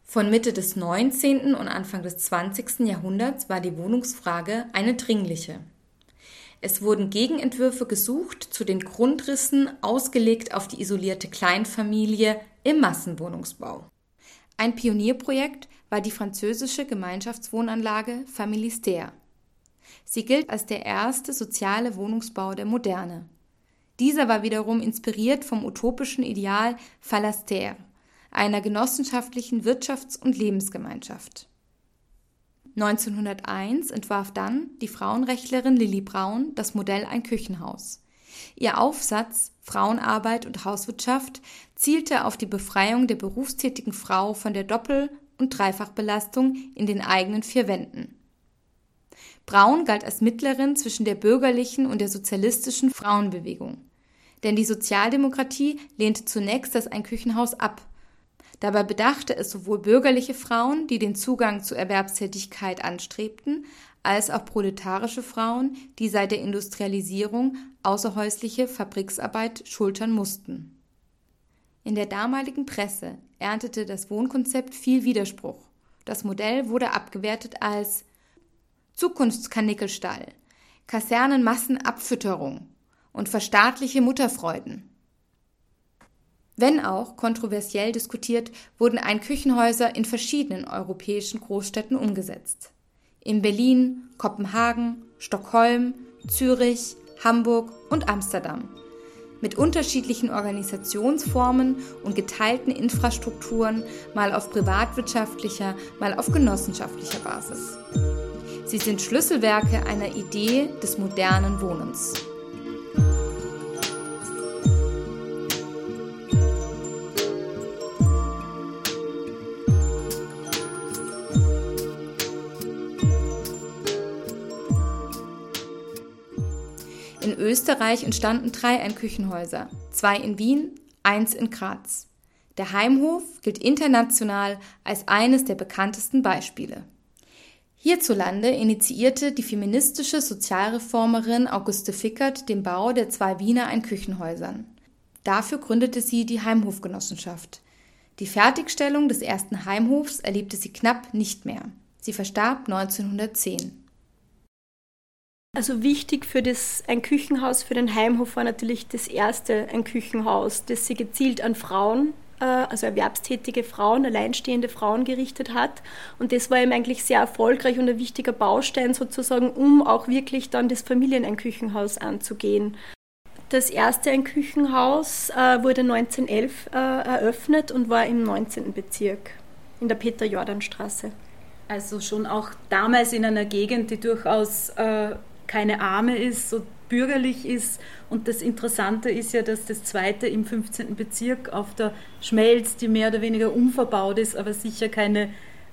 Von Mitte des 19. und Anfang des 20. Jahrhunderts war die Wohnungsfrage eine dringliche. Es wurden Gegenentwürfe gesucht zu den Grundrissen, ausgelegt auf die isolierte Kleinfamilie im Massenwohnungsbau. Ein Pionierprojekt war die französische Gemeinschaftswohnanlage Familistère. Sie gilt als der erste soziale Wohnungsbau der Moderne. Dieser war wiederum inspiriert vom utopischen Ideal Phalaster, einer genossenschaftlichen Wirtschafts- und Lebensgemeinschaft. 1901 entwarf dann die Frauenrechtlerin Lilly Braun das Modell Ein Küchenhaus. Ihr Aufsatz Frauenarbeit und Hauswirtschaft zielte auf die Befreiung der berufstätigen Frau von der Doppel- und Dreifachbelastung in den eigenen vier Wänden. Braun galt als Mittlerin zwischen der bürgerlichen und der sozialistischen Frauenbewegung. Denn die Sozialdemokratie lehnte zunächst das Einküchenhaus ab. Dabei bedachte es sowohl bürgerliche Frauen, die den Zugang zur Erwerbstätigkeit anstrebten, als auch proletarische Frauen, die seit der Industrialisierung außerhäusliche Fabriksarbeit schultern mussten. In der damaligen Presse erntete das Wohnkonzept viel Widerspruch. Das Modell wurde abgewertet als Zukunftskarnickelstall, Kasernenmassenabfütterung und verstaatliche Mutterfreuden. Wenn auch kontroversiell diskutiert, wurden Einküchenhäuser in verschiedenen europäischen Großstädten umgesetzt in Berlin, Kopenhagen, Stockholm, Zürich, Hamburg und Amsterdam. Mit unterschiedlichen Organisationsformen und geteilten Infrastrukturen, mal auf privatwirtschaftlicher, mal auf genossenschaftlicher Basis. Sie sind Schlüsselwerke einer Idee des modernen Wohnens. Österreich entstanden drei Einküchenhäuser, zwei in Wien, eins in Graz. Der Heimhof gilt international als eines der bekanntesten Beispiele. Hierzulande initiierte die feministische Sozialreformerin Auguste Fickert den Bau der zwei Wiener Einküchenhäusern. Dafür gründete sie die Heimhofgenossenschaft. Die Fertigstellung des ersten Heimhofs erlebte sie knapp nicht mehr. Sie verstarb 1910. Also wichtig für das ein Küchenhaus, für den Heimhof war natürlich das erste ein Küchenhaus, das sie gezielt an Frauen, also erwerbstätige Frauen, alleinstehende Frauen gerichtet hat. Und das war eben eigentlich sehr erfolgreich und ein wichtiger Baustein sozusagen, um auch wirklich dann das Familieneinküchenhaus anzugehen. Das erste ein Küchenhaus äh, wurde 1911 äh, eröffnet und war im 19. Bezirk in der Peter-Jordan-Straße. Also schon auch damals in einer Gegend, die durchaus äh, keine Arme ist, so bürgerlich ist. Und das Interessante ist ja, dass das zweite im 15. Bezirk auf der Schmelz, die mehr oder weniger unverbaut ist, aber sicher keine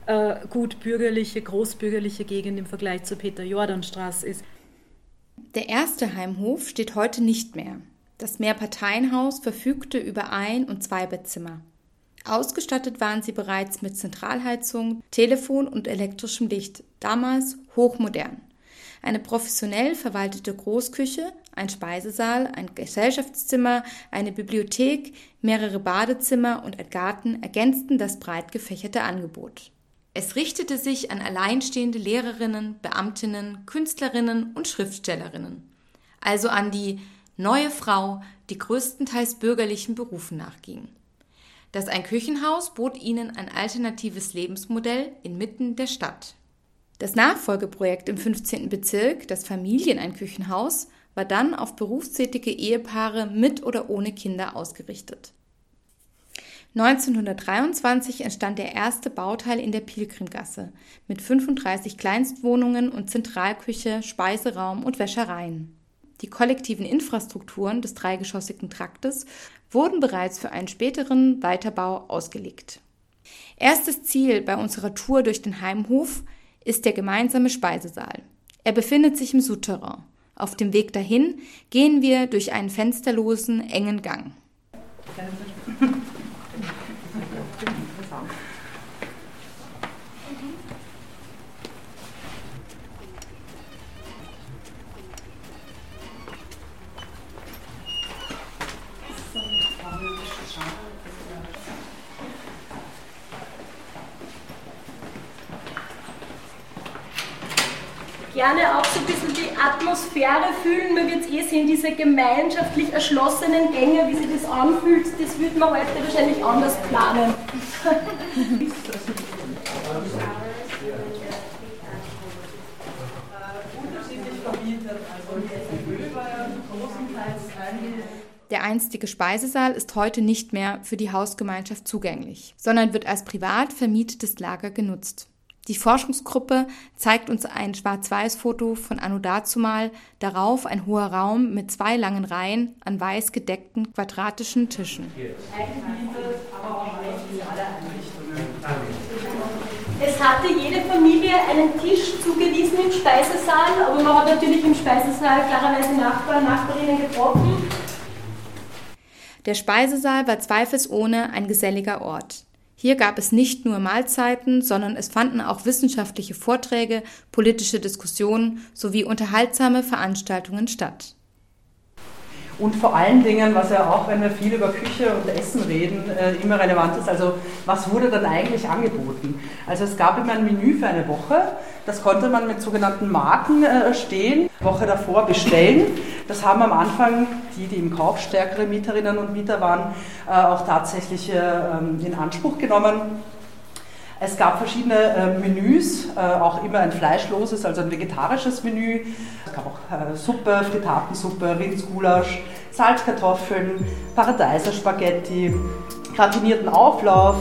äh, gut bürgerliche, großbürgerliche Gegend im Vergleich zur Peter-Jordan-Straße ist. Der erste Heimhof steht heute nicht mehr. Das Mehrparteienhaus verfügte über ein- und zwei Bettzimmer. Ausgestattet waren sie bereits mit Zentralheizung, Telefon und elektrischem Licht, damals hochmodern eine professionell verwaltete Großküche, ein Speisesaal, ein Gesellschaftszimmer, eine Bibliothek, mehrere Badezimmer und ein Garten ergänzten das breit gefächerte Angebot. Es richtete sich an alleinstehende Lehrerinnen, Beamtinnen, Künstlerinnen und Schriftstellerinnen, also an die neue Frau, die größtenteils bürgerlichen Berufen nachging. Das Ein Küchenhaus bot ihnen ein alternatives Lebensmodell inmitten der Stadt. Das Nachfolgeprojekt im 15. Bezirk, das Familieneinküchenhaus, war dann auf berufstätige Ehepaare mit oder ohne Kinder ausgerichtet. 1923 entstand der erste Bauteil in der Pilgrimgasse mit 35 Kleinstwohnungen und Zentralküche, Speiseraum und Wäschereien. Die kollektiven Infrastrukturen des dreigeschossigen Traktes wurden bereits für einen späteren Weiterbau ausgelegt. Erstes Ziel bei unserer Tour durch den Heimhof ist der gemeinsame Speisesaal. Er befindet sich im Souterrain. Auf dem Weg dahin gehen wir durch einen fensterlosen, engen Gang. Gerne auch so ein bisschen die Atmosphäre fühlen. Man wird es eh sehen, diese gemeinschaftlich erschlossenen Gänge, wie sich das anfühlt, das würde man heute wahrscheinlich anders planen. Der einstige Speisesaal ist heute nicht mehr für die Hausgemeinschaft zugänglich, sondern wird als privat vermietetes Lager genutzt. Die Forschungsgruppe zeigt uns ein Schwarz-Weiß-Foto von Anno dazumal, darauf ein hoher Raum mit zwei langen Reihen an weiß gedeckten quadratischen Tischen. Es hatte jede Familie einen Tisch zugewiesen im Speisesaal, aber man hat natürlich im Speisesaal klarerweise Nachbarn, Nachbarinnen getroffen. Der Speisesaal war zweifelsohne ein geselliger Ort. Hier gab es nicht nur Mahlzeiten, sondern es fanden auch wissenschaftliche Vorträge, politische Diskussionen sowie unterhaltsame Veranstaltungen statt. Und vor allen Dingen, was ja auch, wenn wir viel über Küche und Essen reden, äh, immer relevant ist, also was wurde dann eigentlich angeboten? Also es gab immer ein Menü für eine Woche, das konnte man mit sogenannten Marken äh, stehen, Woche davor bestellen. Das haben am Anfang die, die im Kauf stärkere Mieterinnen und Mieter waren, äh, auch tatsächlich ähm, in Anspruch genommen. Es gab verschiedene äh, Menüs, äh, auch immer ein fleischloses, also ein vegetarisches Menü. Es gab auch äh, Suppe, Fritatensuppe, Rindsgulasch, Salzkartoffeln, Paradeiser-Spaghetti, gratinierten Auflauf,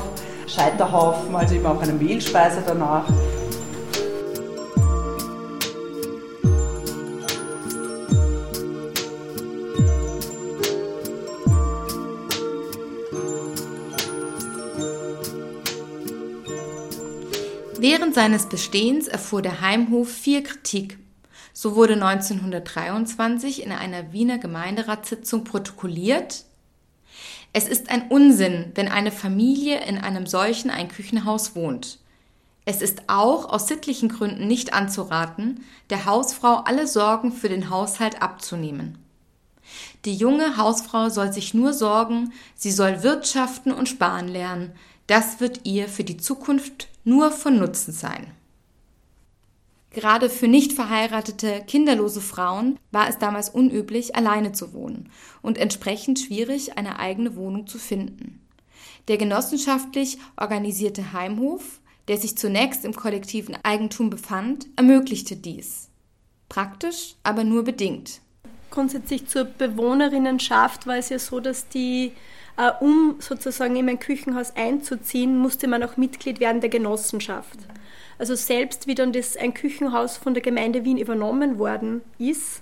Scheiterhaufen, also immer auch eine Mehlspeise danach. Während seines Bestehens erfuhr der Heimhof viel Kritik. So wurde 1923 in einer Wiener Gemeinderatssitzung protokolliert, es ist ein Unsinn, wenn eine Familie in einem solchen Einküchenhaus wohnt. Es ist auch aus sittlichen Gründen nicht anzuraten, der Hausfrau alle Sorgen für den Haushalt abzunehmen. Die junge Hausfrau soll sich nur sorgen, sie soll wirtschaften und sparen lernen, das wird ihr für die Zukunft nur von Nutzen sein. Gerade für nicht verheiratete, kinderlose Frauen war es damals unüblich, alleine zu wohnen und entsprechend schwierig, eine eigene Wohnung zu finden. Der genossenschaftlich organisierte Heimhof, der sich zunächst im kollektiven Eigentum befand, ermöglichte dies. Praktisch, aber nur bedingt. Grundsätzlich zur Bewohnerinnenschaft war es ja so, dass die um sozusagen in ein Küchenhaus einzuziehen, musste man auch Mitglied werden der Genossenschaft. Also selbst wie dann das ein Küchenhaus von der Gemeinde Wien übernommen worden ist,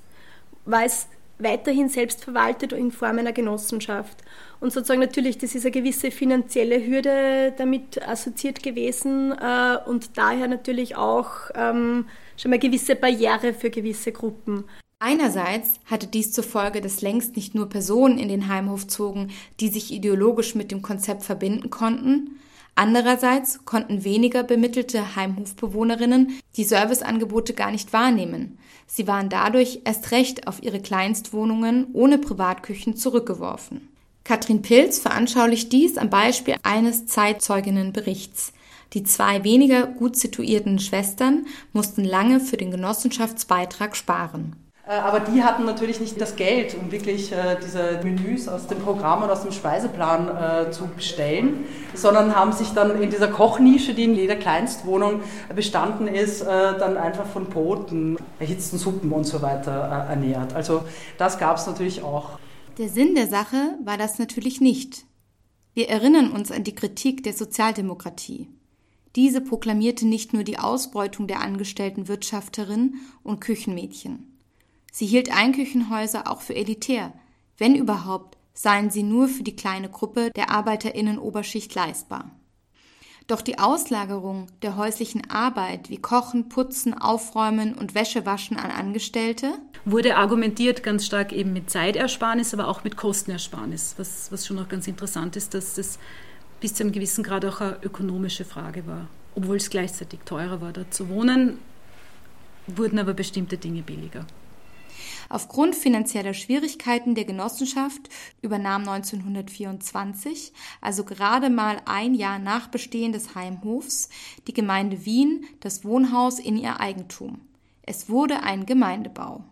war es weiterhin selbst verwaltet in Form einer Genossenschaft. Und sozusagen natürlich, das ist eine gewisse finanzielle Hürde damit assoziiert gewesen äh, und daher natürlich auch ähm, schon mal gewisse Barriere für gewisse Gruppen. Einerseits hatte dies zur Folge, dass längst nicht nur Personen in den Heimhof zogen, die sich ideologisch mit dem Konzept verbinden konnten, andererseits konnten weniger bemittelte Heimhofbewohnerinnen die Serviceangebote gar nicht wahrnehmen. Sie waren dadurch erst recht auf ihre Kleinstwohnungen ohne Privatküchen zurückgeworfen. Katrin Pilz veranschaulicht dies am Beispiel eines Zeitzeuginnenberichts. Die zwei weniger gut situierten Schwestern mussten lange für den Genossenschaftsbeitrag sparen. Äh, aber die hatten natürlich nicht das Geld, um wirklich äh, diese Menüs aus dem Programm und aus dem Speiseplan äh, zu bestellen, sondern haben sich dann in dieser Kochnische, die in jeder Kleinstwohnung bestanden ist, dann einfach von Broten, erhitzten Suppen und so weiter ernährt. Also das gab es natürlich auch. Der Sinn der Sache war das natürlich nicht. Wir erinnern uns an die Kritik der Sozialdemokratie. Diese proklamierte nicht nur die Ausbeutung der angestellten Wirtschafterinnen und Küchenmädchen. Sie hielt Einküchenhäuser auch für elitär. Wenn überhaupt, seien sie nur für die kleine Gruppe der Arbeiterinnenoberschicht leistbar. Doch die Auslagerung der häuslichen Arbeit wie Kochen, Putzen, Aufräumen und Wäschewaschen an Angestellte wurde argumentiert ganz stark eben mit Zeitersparnis, aber auch mit Kostenersparnis, was, was schon auch ganz interessant ist, dass das bis zu einem gewissen Grad auch eine ökonomische Frage war. Obwohl es gleichzeitig teurer war, da zu wohnen, wurden aber bestimmte Dinge billiger. Aufgrund finanzieller Schwierigkeiten der Genossenschaft übernahm 1924, also gerade mal ein Jahr nach Bestehen des Heimhofs, die Gemeinde Wien das Wohnhaus in ihr Eigentum. Es wurde ein Gemeindebau.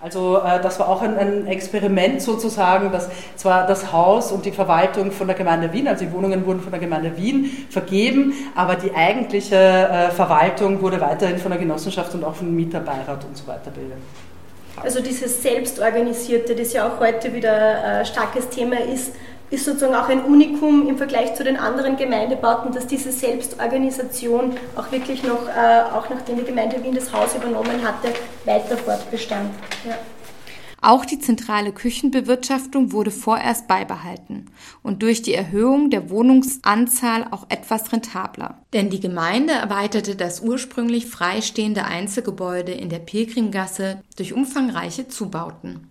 Also äh, das war auch ein, ein, Experiment sozusagen, dass zwar das Haus und die Verwaltung von der Gemeinde Wien, also die Wohnungen wurden von der Gemeinde Wien vergeben, aber die eigentliche äh, Verwaltung wurde weiterhin von der Genossenschaft und auch vom Mieterbeirat und so weiter bildet. Also dieses Selbstorganisierte, das ja auch heute wieder ein äh, starkes Thema ist, ist sozusagen auch ein Unikum im Vergleich zu den anderen Gemeindebauten, dass diese Selbstorganisation auch wirklich noch, äh, auch nachdem die Gemeinde Wien das Haus übernommen hatte, weiter fortbestand. Ja. Auch die zentrale Küchenbewirtschaftung wurde vorerst beibehalten und durch die Erhöhung der Wohnungsanzahl auch etwas rentabler. Denn die Gemeinde erweiterte das ursprünglich freistehende Einzelgebäude in der Pilgrimgasse durch umfangreiche Zubauten.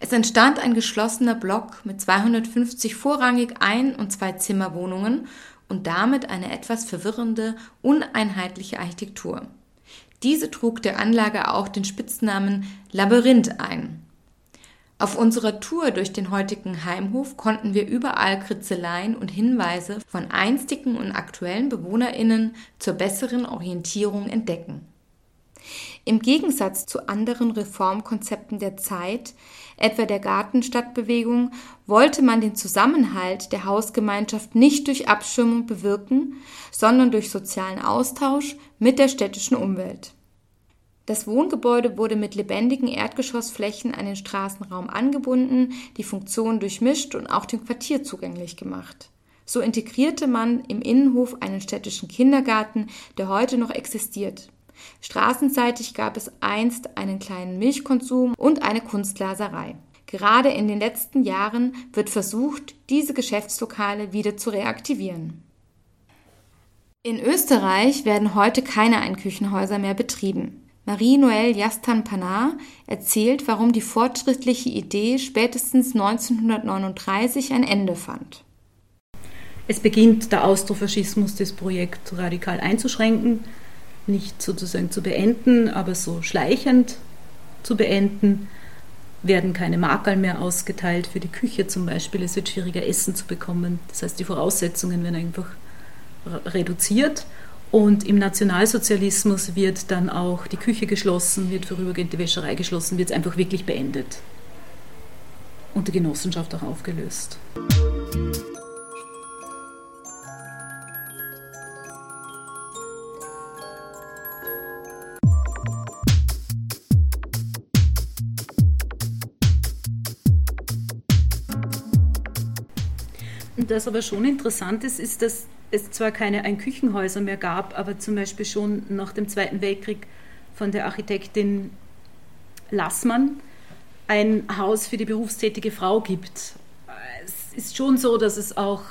Es entstand ein geschlossener Block mit 250 vorrangig Ein- und Zwei-Zimmer-Wohnungen und damit eine etwas verwirrende, uneinheitliche Architektur. Diese trug der Anlage auch den Spitznamen Labyrinth ein. Auf unserer Tour durch den heutigen Heimhof konnten wir überall Kritzeleien und Hinweise von einstigen und aktuellen BewohnerInnen zur besseren Orientierung entdecken. Im Gegensatz zu anderen Reformkonzepten der Zeit etwa der Gartenstadtbewegung, wollte man den Zusammenhalt der Hausgemeinschaft nicht durch Abschirmung bewirken, sondern durch sozialen Austausch mit der städtischen Umwelt. Das Wohngebäude wurde mit lebendigen Erdgeschossflächen an den Straßenraum angebunden, die Funktion durchmischt und auch dem Quartier zugänglich gemacht. So integrierte man im Innenhof einen städtischen Kindergarten, der heute noch existiert. Straßenseitig gab es einst einen kleinen Milchkonsum und eine Kunstglaserei. Gerade in den letzten Jahren wird versucht, diese Geschäftslokale wieder zu reaktivieren. In Österreich werden heute keine Einküchenhäuser mehr betrieben. Marie-Noël Jastan-Panar erzählt, warum die fortschrittliche Idee spätestens 1939 ein Ende fand. Es beginnt der Austrofaschismus, das Projekt radikal einzuschränken nicht sozusagen zu beenden, aber so schleichend zu beenden, werden keine Makel mehr ausgeteilt für die Küche zum Beispiel. Es wird schwieriger, Essen zu bekommen. Das heißt, die Voraussetzungen werden einfach reduziert. Und im Nationalsozialismus wird dann auch die Küche geschlossen, wird vorübergehend die Wäscherei geschlossen, wird es einfach wirklich beendet. Und die Genossenschaft auch aufgelöst. Das aber schon interessant ist, ist, dass es zwar keine Einküchenhäuser mehr gab, aber zum Beispiel schon nach dem Zweiten Weltkrieg von der Architektin Lassmann ein Haus für die berufstätige Frau gibt. Es ist schon so, dass es auch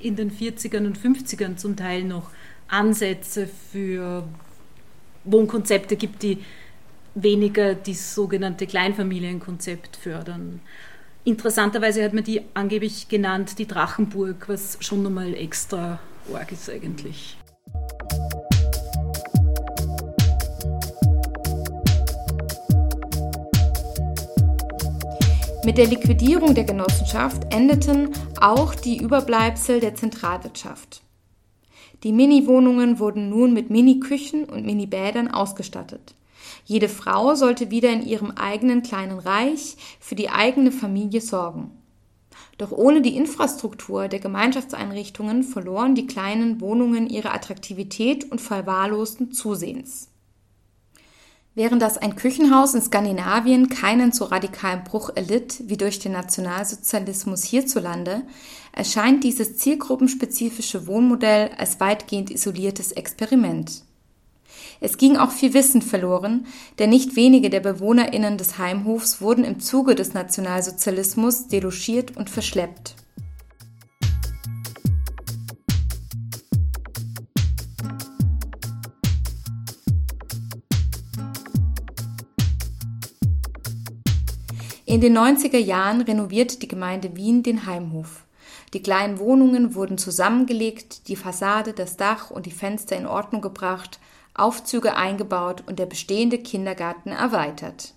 in den 40ern und 50ern zum Teil noch Ansätze für Wohnkonzepte gibt, die weniger das sogenannte Kleinfamilienkonzept fördern. Interessanterweise hat man die angeblich genannt die Drachenburg, was schon nochmal extra arg ist eigentlich. Mit der Liquidierung der Genossenschaft endeten auch die Überbleibsel der Zentralwirtschaft. Die Mini-Wohnungen wurden nun mit Mini-Küchen und Mini-Bädern ausgestattet. Jede Frau sollte wieder in ihrem eigenen kleinen Reich für die eigene Familie sorgen. Doch ohne die Infrastruktur der Gemeinschaftseinrichtungen verloren die kleinen Wohnungen ihre Attraktivität und verwahrlosten zusehends. Während das ein Küchenhaus in Skandinavien keinen so radikalen Bruch erlitt wie durch den Nationalsozialismus hierzulande, erscheint dieses zielgruppenspezifische Wohnmodell als weitgehend isoliertes Experiment. Es ging auch viel Wissen verloren, denn nicht wenige der BewohnerInnen des Heimhofs wurden im Zuge des Nationalsozialismus delogiert und verschleppt. In den 90er Jahren renoviert die Gemeinde Wien den Heimhof. Die kleinen Wohnungen wurden zusammengelegt, die Fassade, das Dach und die Fenster in Ordnung gebracht Aufzüge eingebaut und der bestehende Kindergarten erweitert.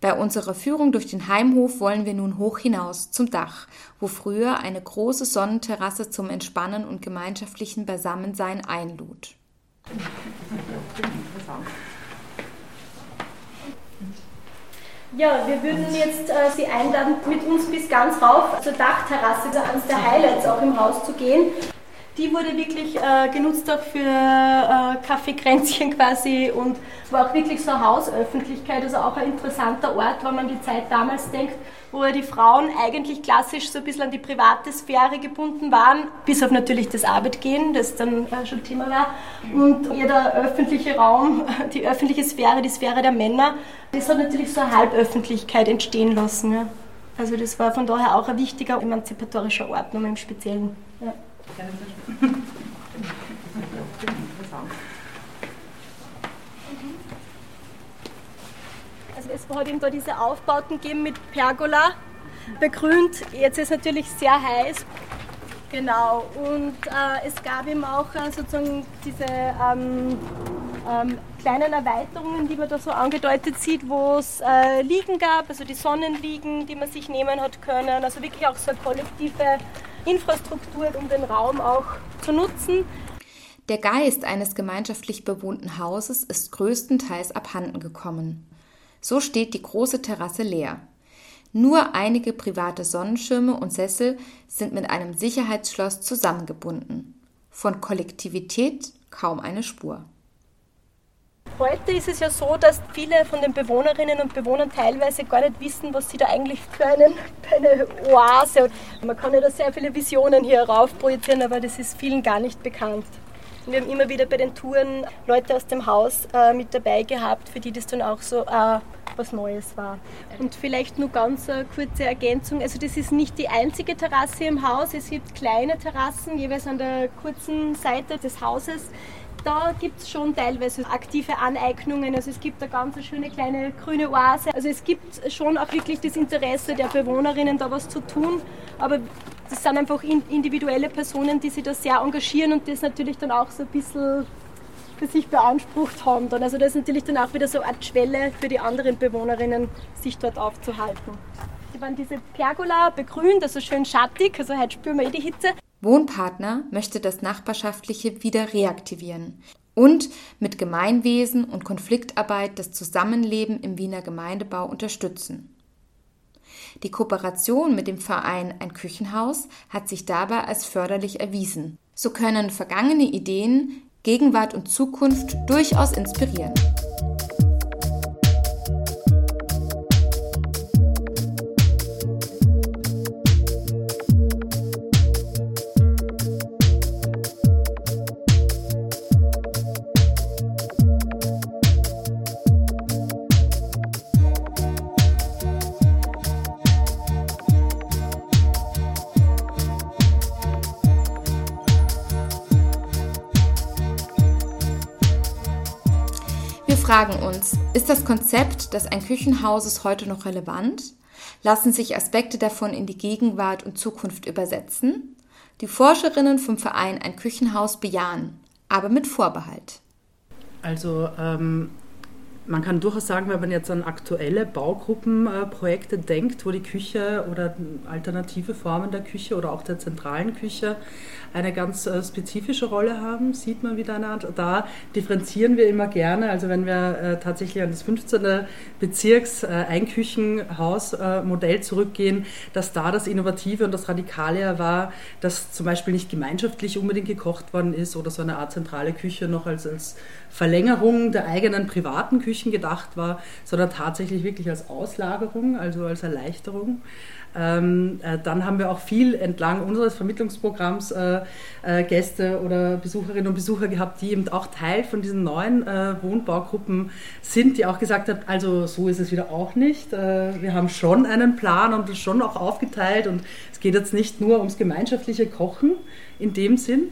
Bei unserer Führung durch den Heimhof wollen wir nun hoch hinaus zum Dach, wo früher eine große Sonnenterrasse zum Entspannen und gemeinschaftlichen Beisammensein einlud. Ja, wir würden jetzt äh, Sie einladen, mit uns bis ganz rauf zur Dachterrasse, eines der Highlights auch im Haus zu gehen. Die wurde wirklich äh, genutzt auch für äh, Kaffeekränzchen *laughs* quasi und es war auch wirklich so eine Hausöffentlichkeit, also auch ein interessanter Ort, wenn man die Zeit damals denkt, wo die Frauen eigentlich klassisch so ein bisschen an die private Sphäre gebunden waren, bis auf natürlich das Arbeitgehen, das dann äh, schon Thema war. Und jeder öffentliche Raum, *laughs* die öffentliche Sphäre, die Sphäre der Männer, das hat natürlich so eine Halböffentlichkeit entstehen lassen. Ja. Also das war von daher auch ein wichtiger emanzipatorischer Ort, nochmal im Speziellen. Ja. Also es hat eben da diese Aufbauten gegeben mit Pergola, begrünt. Jetzt ist es natürlich sehr heiß. Genau, und äh, es gab eben auch äh, sozusagen diese ähm, ähm, kleinen Erweiterungen, die man da so angedeutet sieht, wo es äh, Liegen gab, also die Sonnenliegen, die man sich nehmen hat können. Also wirklich auch so eine kollektive Infrastruktur, um den Raum auch zu nutzen. Der Geist eines gemeinschaftlich bewohnten Hauses ist größtenteils abhanden gekommen. So steht die große Terrasse leer. Nur einige private Sonnenschirme und Sessel sind mit einem Sicherheitsschloss zusammengebunden. Von Kollektivität kaum eine Spur. Heute ist es ja so, dass viele von den Bewohnerinnen und Bewohnern teilweise gar nicht wissen, was sie da eigentlich für, einen, *laughs* für eine Oase. Man kann ja da sehr viele Visionen hier raufprojizieren, aber das ist vielen gar nicht bekannt. Wir haben immer wieder bei den Touren Leute aus dem Haus äh, mit dabei gehabt, für die das dann auch so äh, was Neues war. Und vielleicht nur ganz eine kurze Ergänzung. Also das ist nicht die einzige Terrasse im Haus. Es gibt kleine Terrassen, jeweils an der kurzen Seite des Hauses da gibt es schon teilweise aktive Aneignungen. Also es gibt eine ganz schöne kleine grüne Oase. Also es gibt schon auch wirklich das Interesse der Bewohnerinnen, da was zu tun. Aber das sind einfach individuelle Personen, die sich da sehr engagieren und das natürlich dann auch so ein bisschen für sich beansprucht haben. Dann. Also das ist natürlich dann auch wieder so eine Art Schwelle für die anderen Bewohnerinnen, sich dort aufzuhalten. Die waren diese Pergola begrünt, also schön schattig, also heute spüren wir eh die Hitze. Wohnpartner möchte das Nachbarschaftliche wieder reaktivieren und mit Gemeinwesen und Konfliktarbeit das Zusammenleben im Wiener Gemeindebau unterstützen. Die Kooperation mit dem Verein Ein Küchenhaus hat sich dabei als förderlich erwiesen. So können vergangene Ideen Gegenwart und Zukunft durchaus inspirieren. Fragen uns, ist das Konzept des ein Küchenhauses heute noch relevant? Lassen sich Aspekte davon in die Gegenwart und Zukunft übersetzen? Die Forscherinnen vom Verein Ein Küchenhaus bejahen, aber mit Vorbehalt. Also ähm, man kann durchaus sagen, wenn man jetzt an aktuelle Baugruppenprojekte denkt, wo die Küche oder alternative Formen der Küche oder auch der zentralen Küche eine ganz äh, spezifische Rolle haben, sieht man wieder eine Art. Da differenzieren wir immer gerne. Also wenn wir äh, tatsächlich an das 15. Bezirks äh, Einküchenhaus-Modell zurückgehen, dass da das Innovative und das Radikale war, dass zum Beispiel nicht gemeinschaftlich unbedingt gekocht worden ist oder so eine Art zentrale Küche noch als, als Verlängerung der eigenen privaten Küchen gedacht war, sondern tatsächlich wirklich als Auslagerung, also als Erleichterung. Ähm, äh, dann haben wir auch viel entlang unseres Vermittlungsprogramms äh, äh, Gäste oder Besucherinnen und Besucher gehabt, die eben auch Teil von diesen neuen äh, Wohnbaugruppen sind, die auch gesagt haben, also so ist es wieder auch nicht. Äh, wir haben schon einen Plan und das schon auch aufgeteilt und es geht jetzt nicht nur ums gemeinschaftliche Kochen in dem Sinn,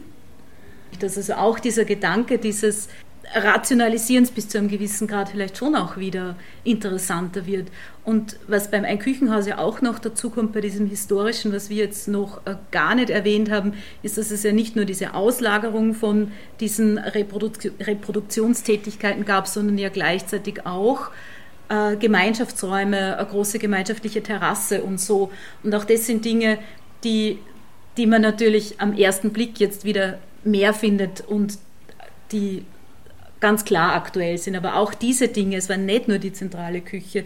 dass also auch dieser Gedanke dieses Rationalisierens bis zu einem gewissen Grad vielleicht schon auch wieder interessanter wird. Und was beim Einküchenhaus ja auch noch dazu kommt bei diesem historischen, was wir jetzt noch äh, gar nicht erwähnt haben, ist, dass es ja nicht nur diese Auslagerung von diesen Reprodukt Reproduktionstätigkeiten gab, sondern ja gleichzeitig auch äh, Gemeinschaftsräume, eine große gemeinschaftliche Terrasse und so. Und auch das sind Dinge, die, die man natürlich am ersten Blick jetzt wieder mehr findet und die ganz klar aktuell sind. Aber auch diese Dinge, es war nicht nur die zentrale Küche.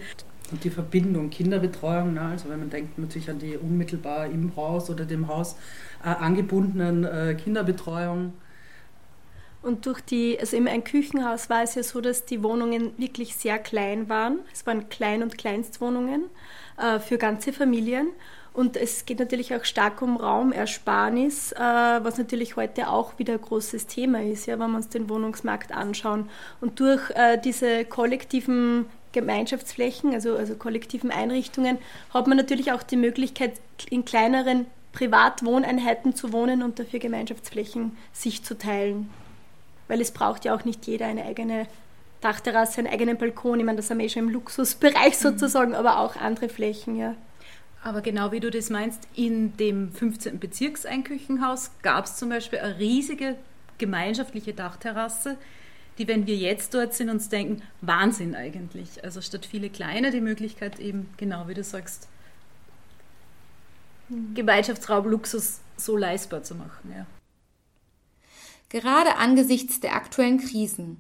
Und die Verbindung, Kinderbetreuung, ne? also wenn man denkt natürlich an die unmittelbar im Haus oder dem Haus äh, angebundenen äh, Kinderbetreuung. Und durch die, also im ein Küchenhaus war es ja so, dass die Wohnungen wirklich sehr klein waren. Es waren Klein- und Kleinstwohnungen äh, für ganze Familien. Und es geht natürlich auch stark um Raumersparnis, äh, was natürlich heute auch wieder ein großes Thema ist, ja, wenn wir uns den Wohnungsmarkt anschauen. Und durch äh, diese kollektiven Gemeinschaftsflächen, also, also kollektiven Einrichtungen, hat man natürlich auch die Möglichkeit, in kleineren Privatwohneinheiten zu wohnen und dafür Gemeinschaftsflächen sich zu teilen. Weil es braucht ja auch nicht jeder eine eigene Dachterrasse, einen eigenen Balkon. Ich meine, das haben wir eh schon im Luxusbereich mhm. sozusagen, aber auch andere Flächen, ja. Aber genau wie du das meinst, in dem 15. Bezirkseinküchenhaus gab es zum Beispiel eine riesige gemeinschaftliche Dachterrasse, die, wenn wir jetzt dort sind, uns denken, Wahnsinn eigentlich. Also statt viele kleine die Möglichkeit eben, genau wie du sagst, mhm. Gemeinschaftsraum Luxus so leistbar zu machen. Ja. Gerade angesichts der aktuellen Krisen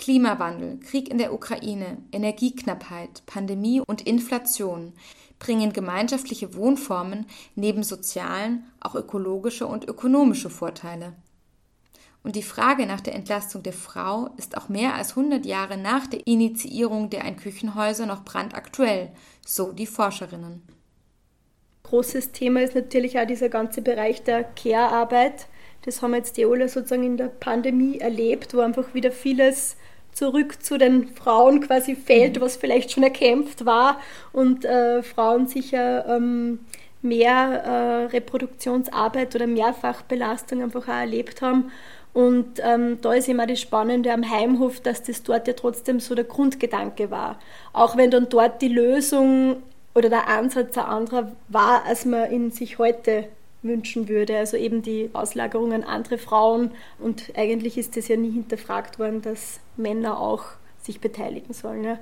Klimawandel, Krieg in der Ukraine, Energieknappheit, Pandemie und Inflation bringen gemeinschaftliche Wohnformen neben sozialen auch ökologische und ökonomische Vorteile. Und die Frage nach der Entlastung der Frau ist auch mehr als 100 Jahre nach der Initiierung der Einküchenhäuser noch brandaktuell, so die Forscherinnen. Großes Thema ist natürlich auch dieser ganze Bereich der Care-Arbeit. Das haben jetzt die alle sozusagen in der Pandemie erlebt, wo einfach wieder vieles zurück zu den Frauen quasi fällt, mhm. was vielleicht schon erkämpft war und äh, Frauen sicher ähm, mehr äh, Reproduktionsarbeit oder Mehrfachbelastung einfach auch erlebt haben. Und ähm, da ist immer das Spannende am Heimhof, dass das dort ja trotzdem so der Grundgedanke war. Auch wenn dann dort die Lösung oder der Ansatz ein anderer war, als man ihn sich heute wünschen würde. Also eben die Auslagerung an andere Frauen. Und eigentlich ist das ja nie hinterfragt worden, dass Männer auch sich beteiligen sollen. Ja.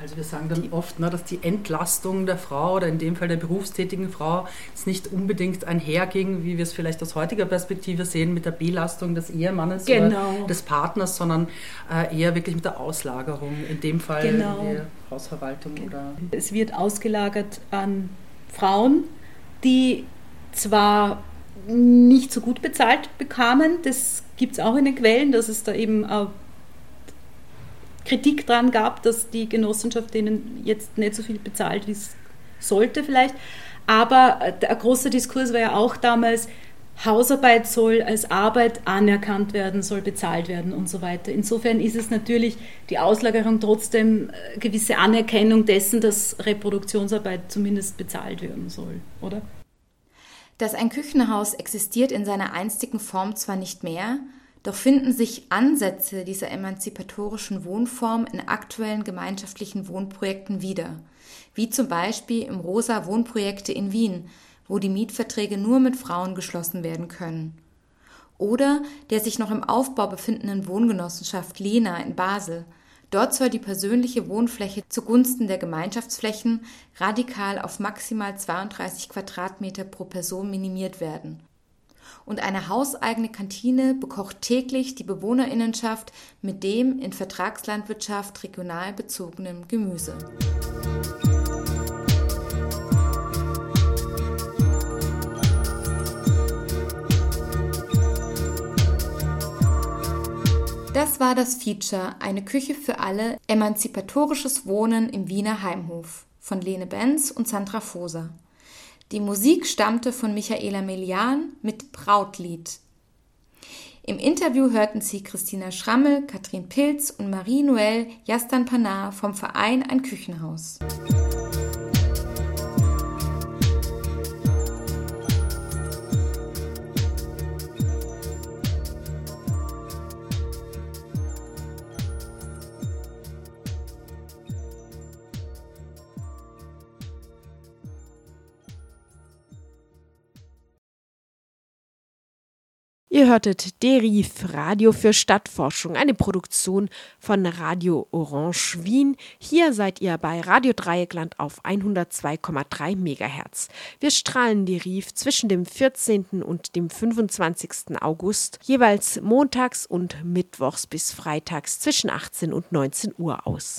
Also wir sagen dann oft, ne, dass die Entlastung der Frau oder in dem Fall der berufstätigen Frau jetzt nicht unbedingt einherging, wie wir es vielleicht aus heutiger Perspektive sehen, mit der Belastung des Ehemannes genau. oder des Partners, sondern äh, eher wirklich mit der Auslagerung, in dem Fall genau. die Hausverwaltung. Oder es wird ausgelagert an Frauen, die zwar nicht so gut bezahlt bekamen, das gibt es auch in den Quellen, dass es da eben äh, Kritik dran gab, dass die Genossenschaft denen jetzt nicht so viel bezahlt, wie es sollte vielleicht. Aber der große Diskurs war ja auch damals, Hausarbeit soll als Arbeit anerkannt werden, soll bezahlt werden und so weiter. Insofern ist es natürlich die Auslagerung trotzdem äh, gewisse Anerkennung dessen, dass Reproduktionsarbeit zumindest bezahlt werden soll, oder? Dass ein Küchenhaus existiert in seiner einstigen Form zwar nicht mehr, doch finden sich Ansätze dieser emanzipatorischen Wohnform in aktuellen gemeinschaftlichen Wohnprojekten wieder, wie zum Beispiel im Rosa Wohnprojekte in Wien, wo die Mietverträge nur mit Frauen geschlossen werden können. Oder der sich noch im Aufbau befindenden Wohngenossenschaft Lena in Basel. Dort soll die persönliche Wohnfläche zugunsten der Gemeinschaftsflächen radikal auf maximal 32 Quadratmeter pro Person minimiert werden und eine hauseigene Kantine bekocht täglich die Bewohnerinnenschaft mit dem in Vertragslandwirtschaft regional bezogenen Gemüse. Das war das Feature Eine Küche für alle, emanzipatorisches Wohnen im Wiener Heimhof von Lene Benz und Sandra Foser. Die Musik stammte von Michaela Melian mit Brautlied. Im Interview hörten Sie Christina Schrammel, Katrin Pilz und Marie-Noël Jastan Panar vom Verein Ein Küchenhaus. Ihr hörtet Deriv, Radio für Stadtforschung, eine Produktion von Radio Orange Wien. Hier seid ihr bei Radio Dreieckland auf 102,3 MHz. Wir strahlen Deriv zwischen dem 14. und dem 25. August, jeweils montags und mittwochs bis freitags zwischen 18 und 19 Uhr aus.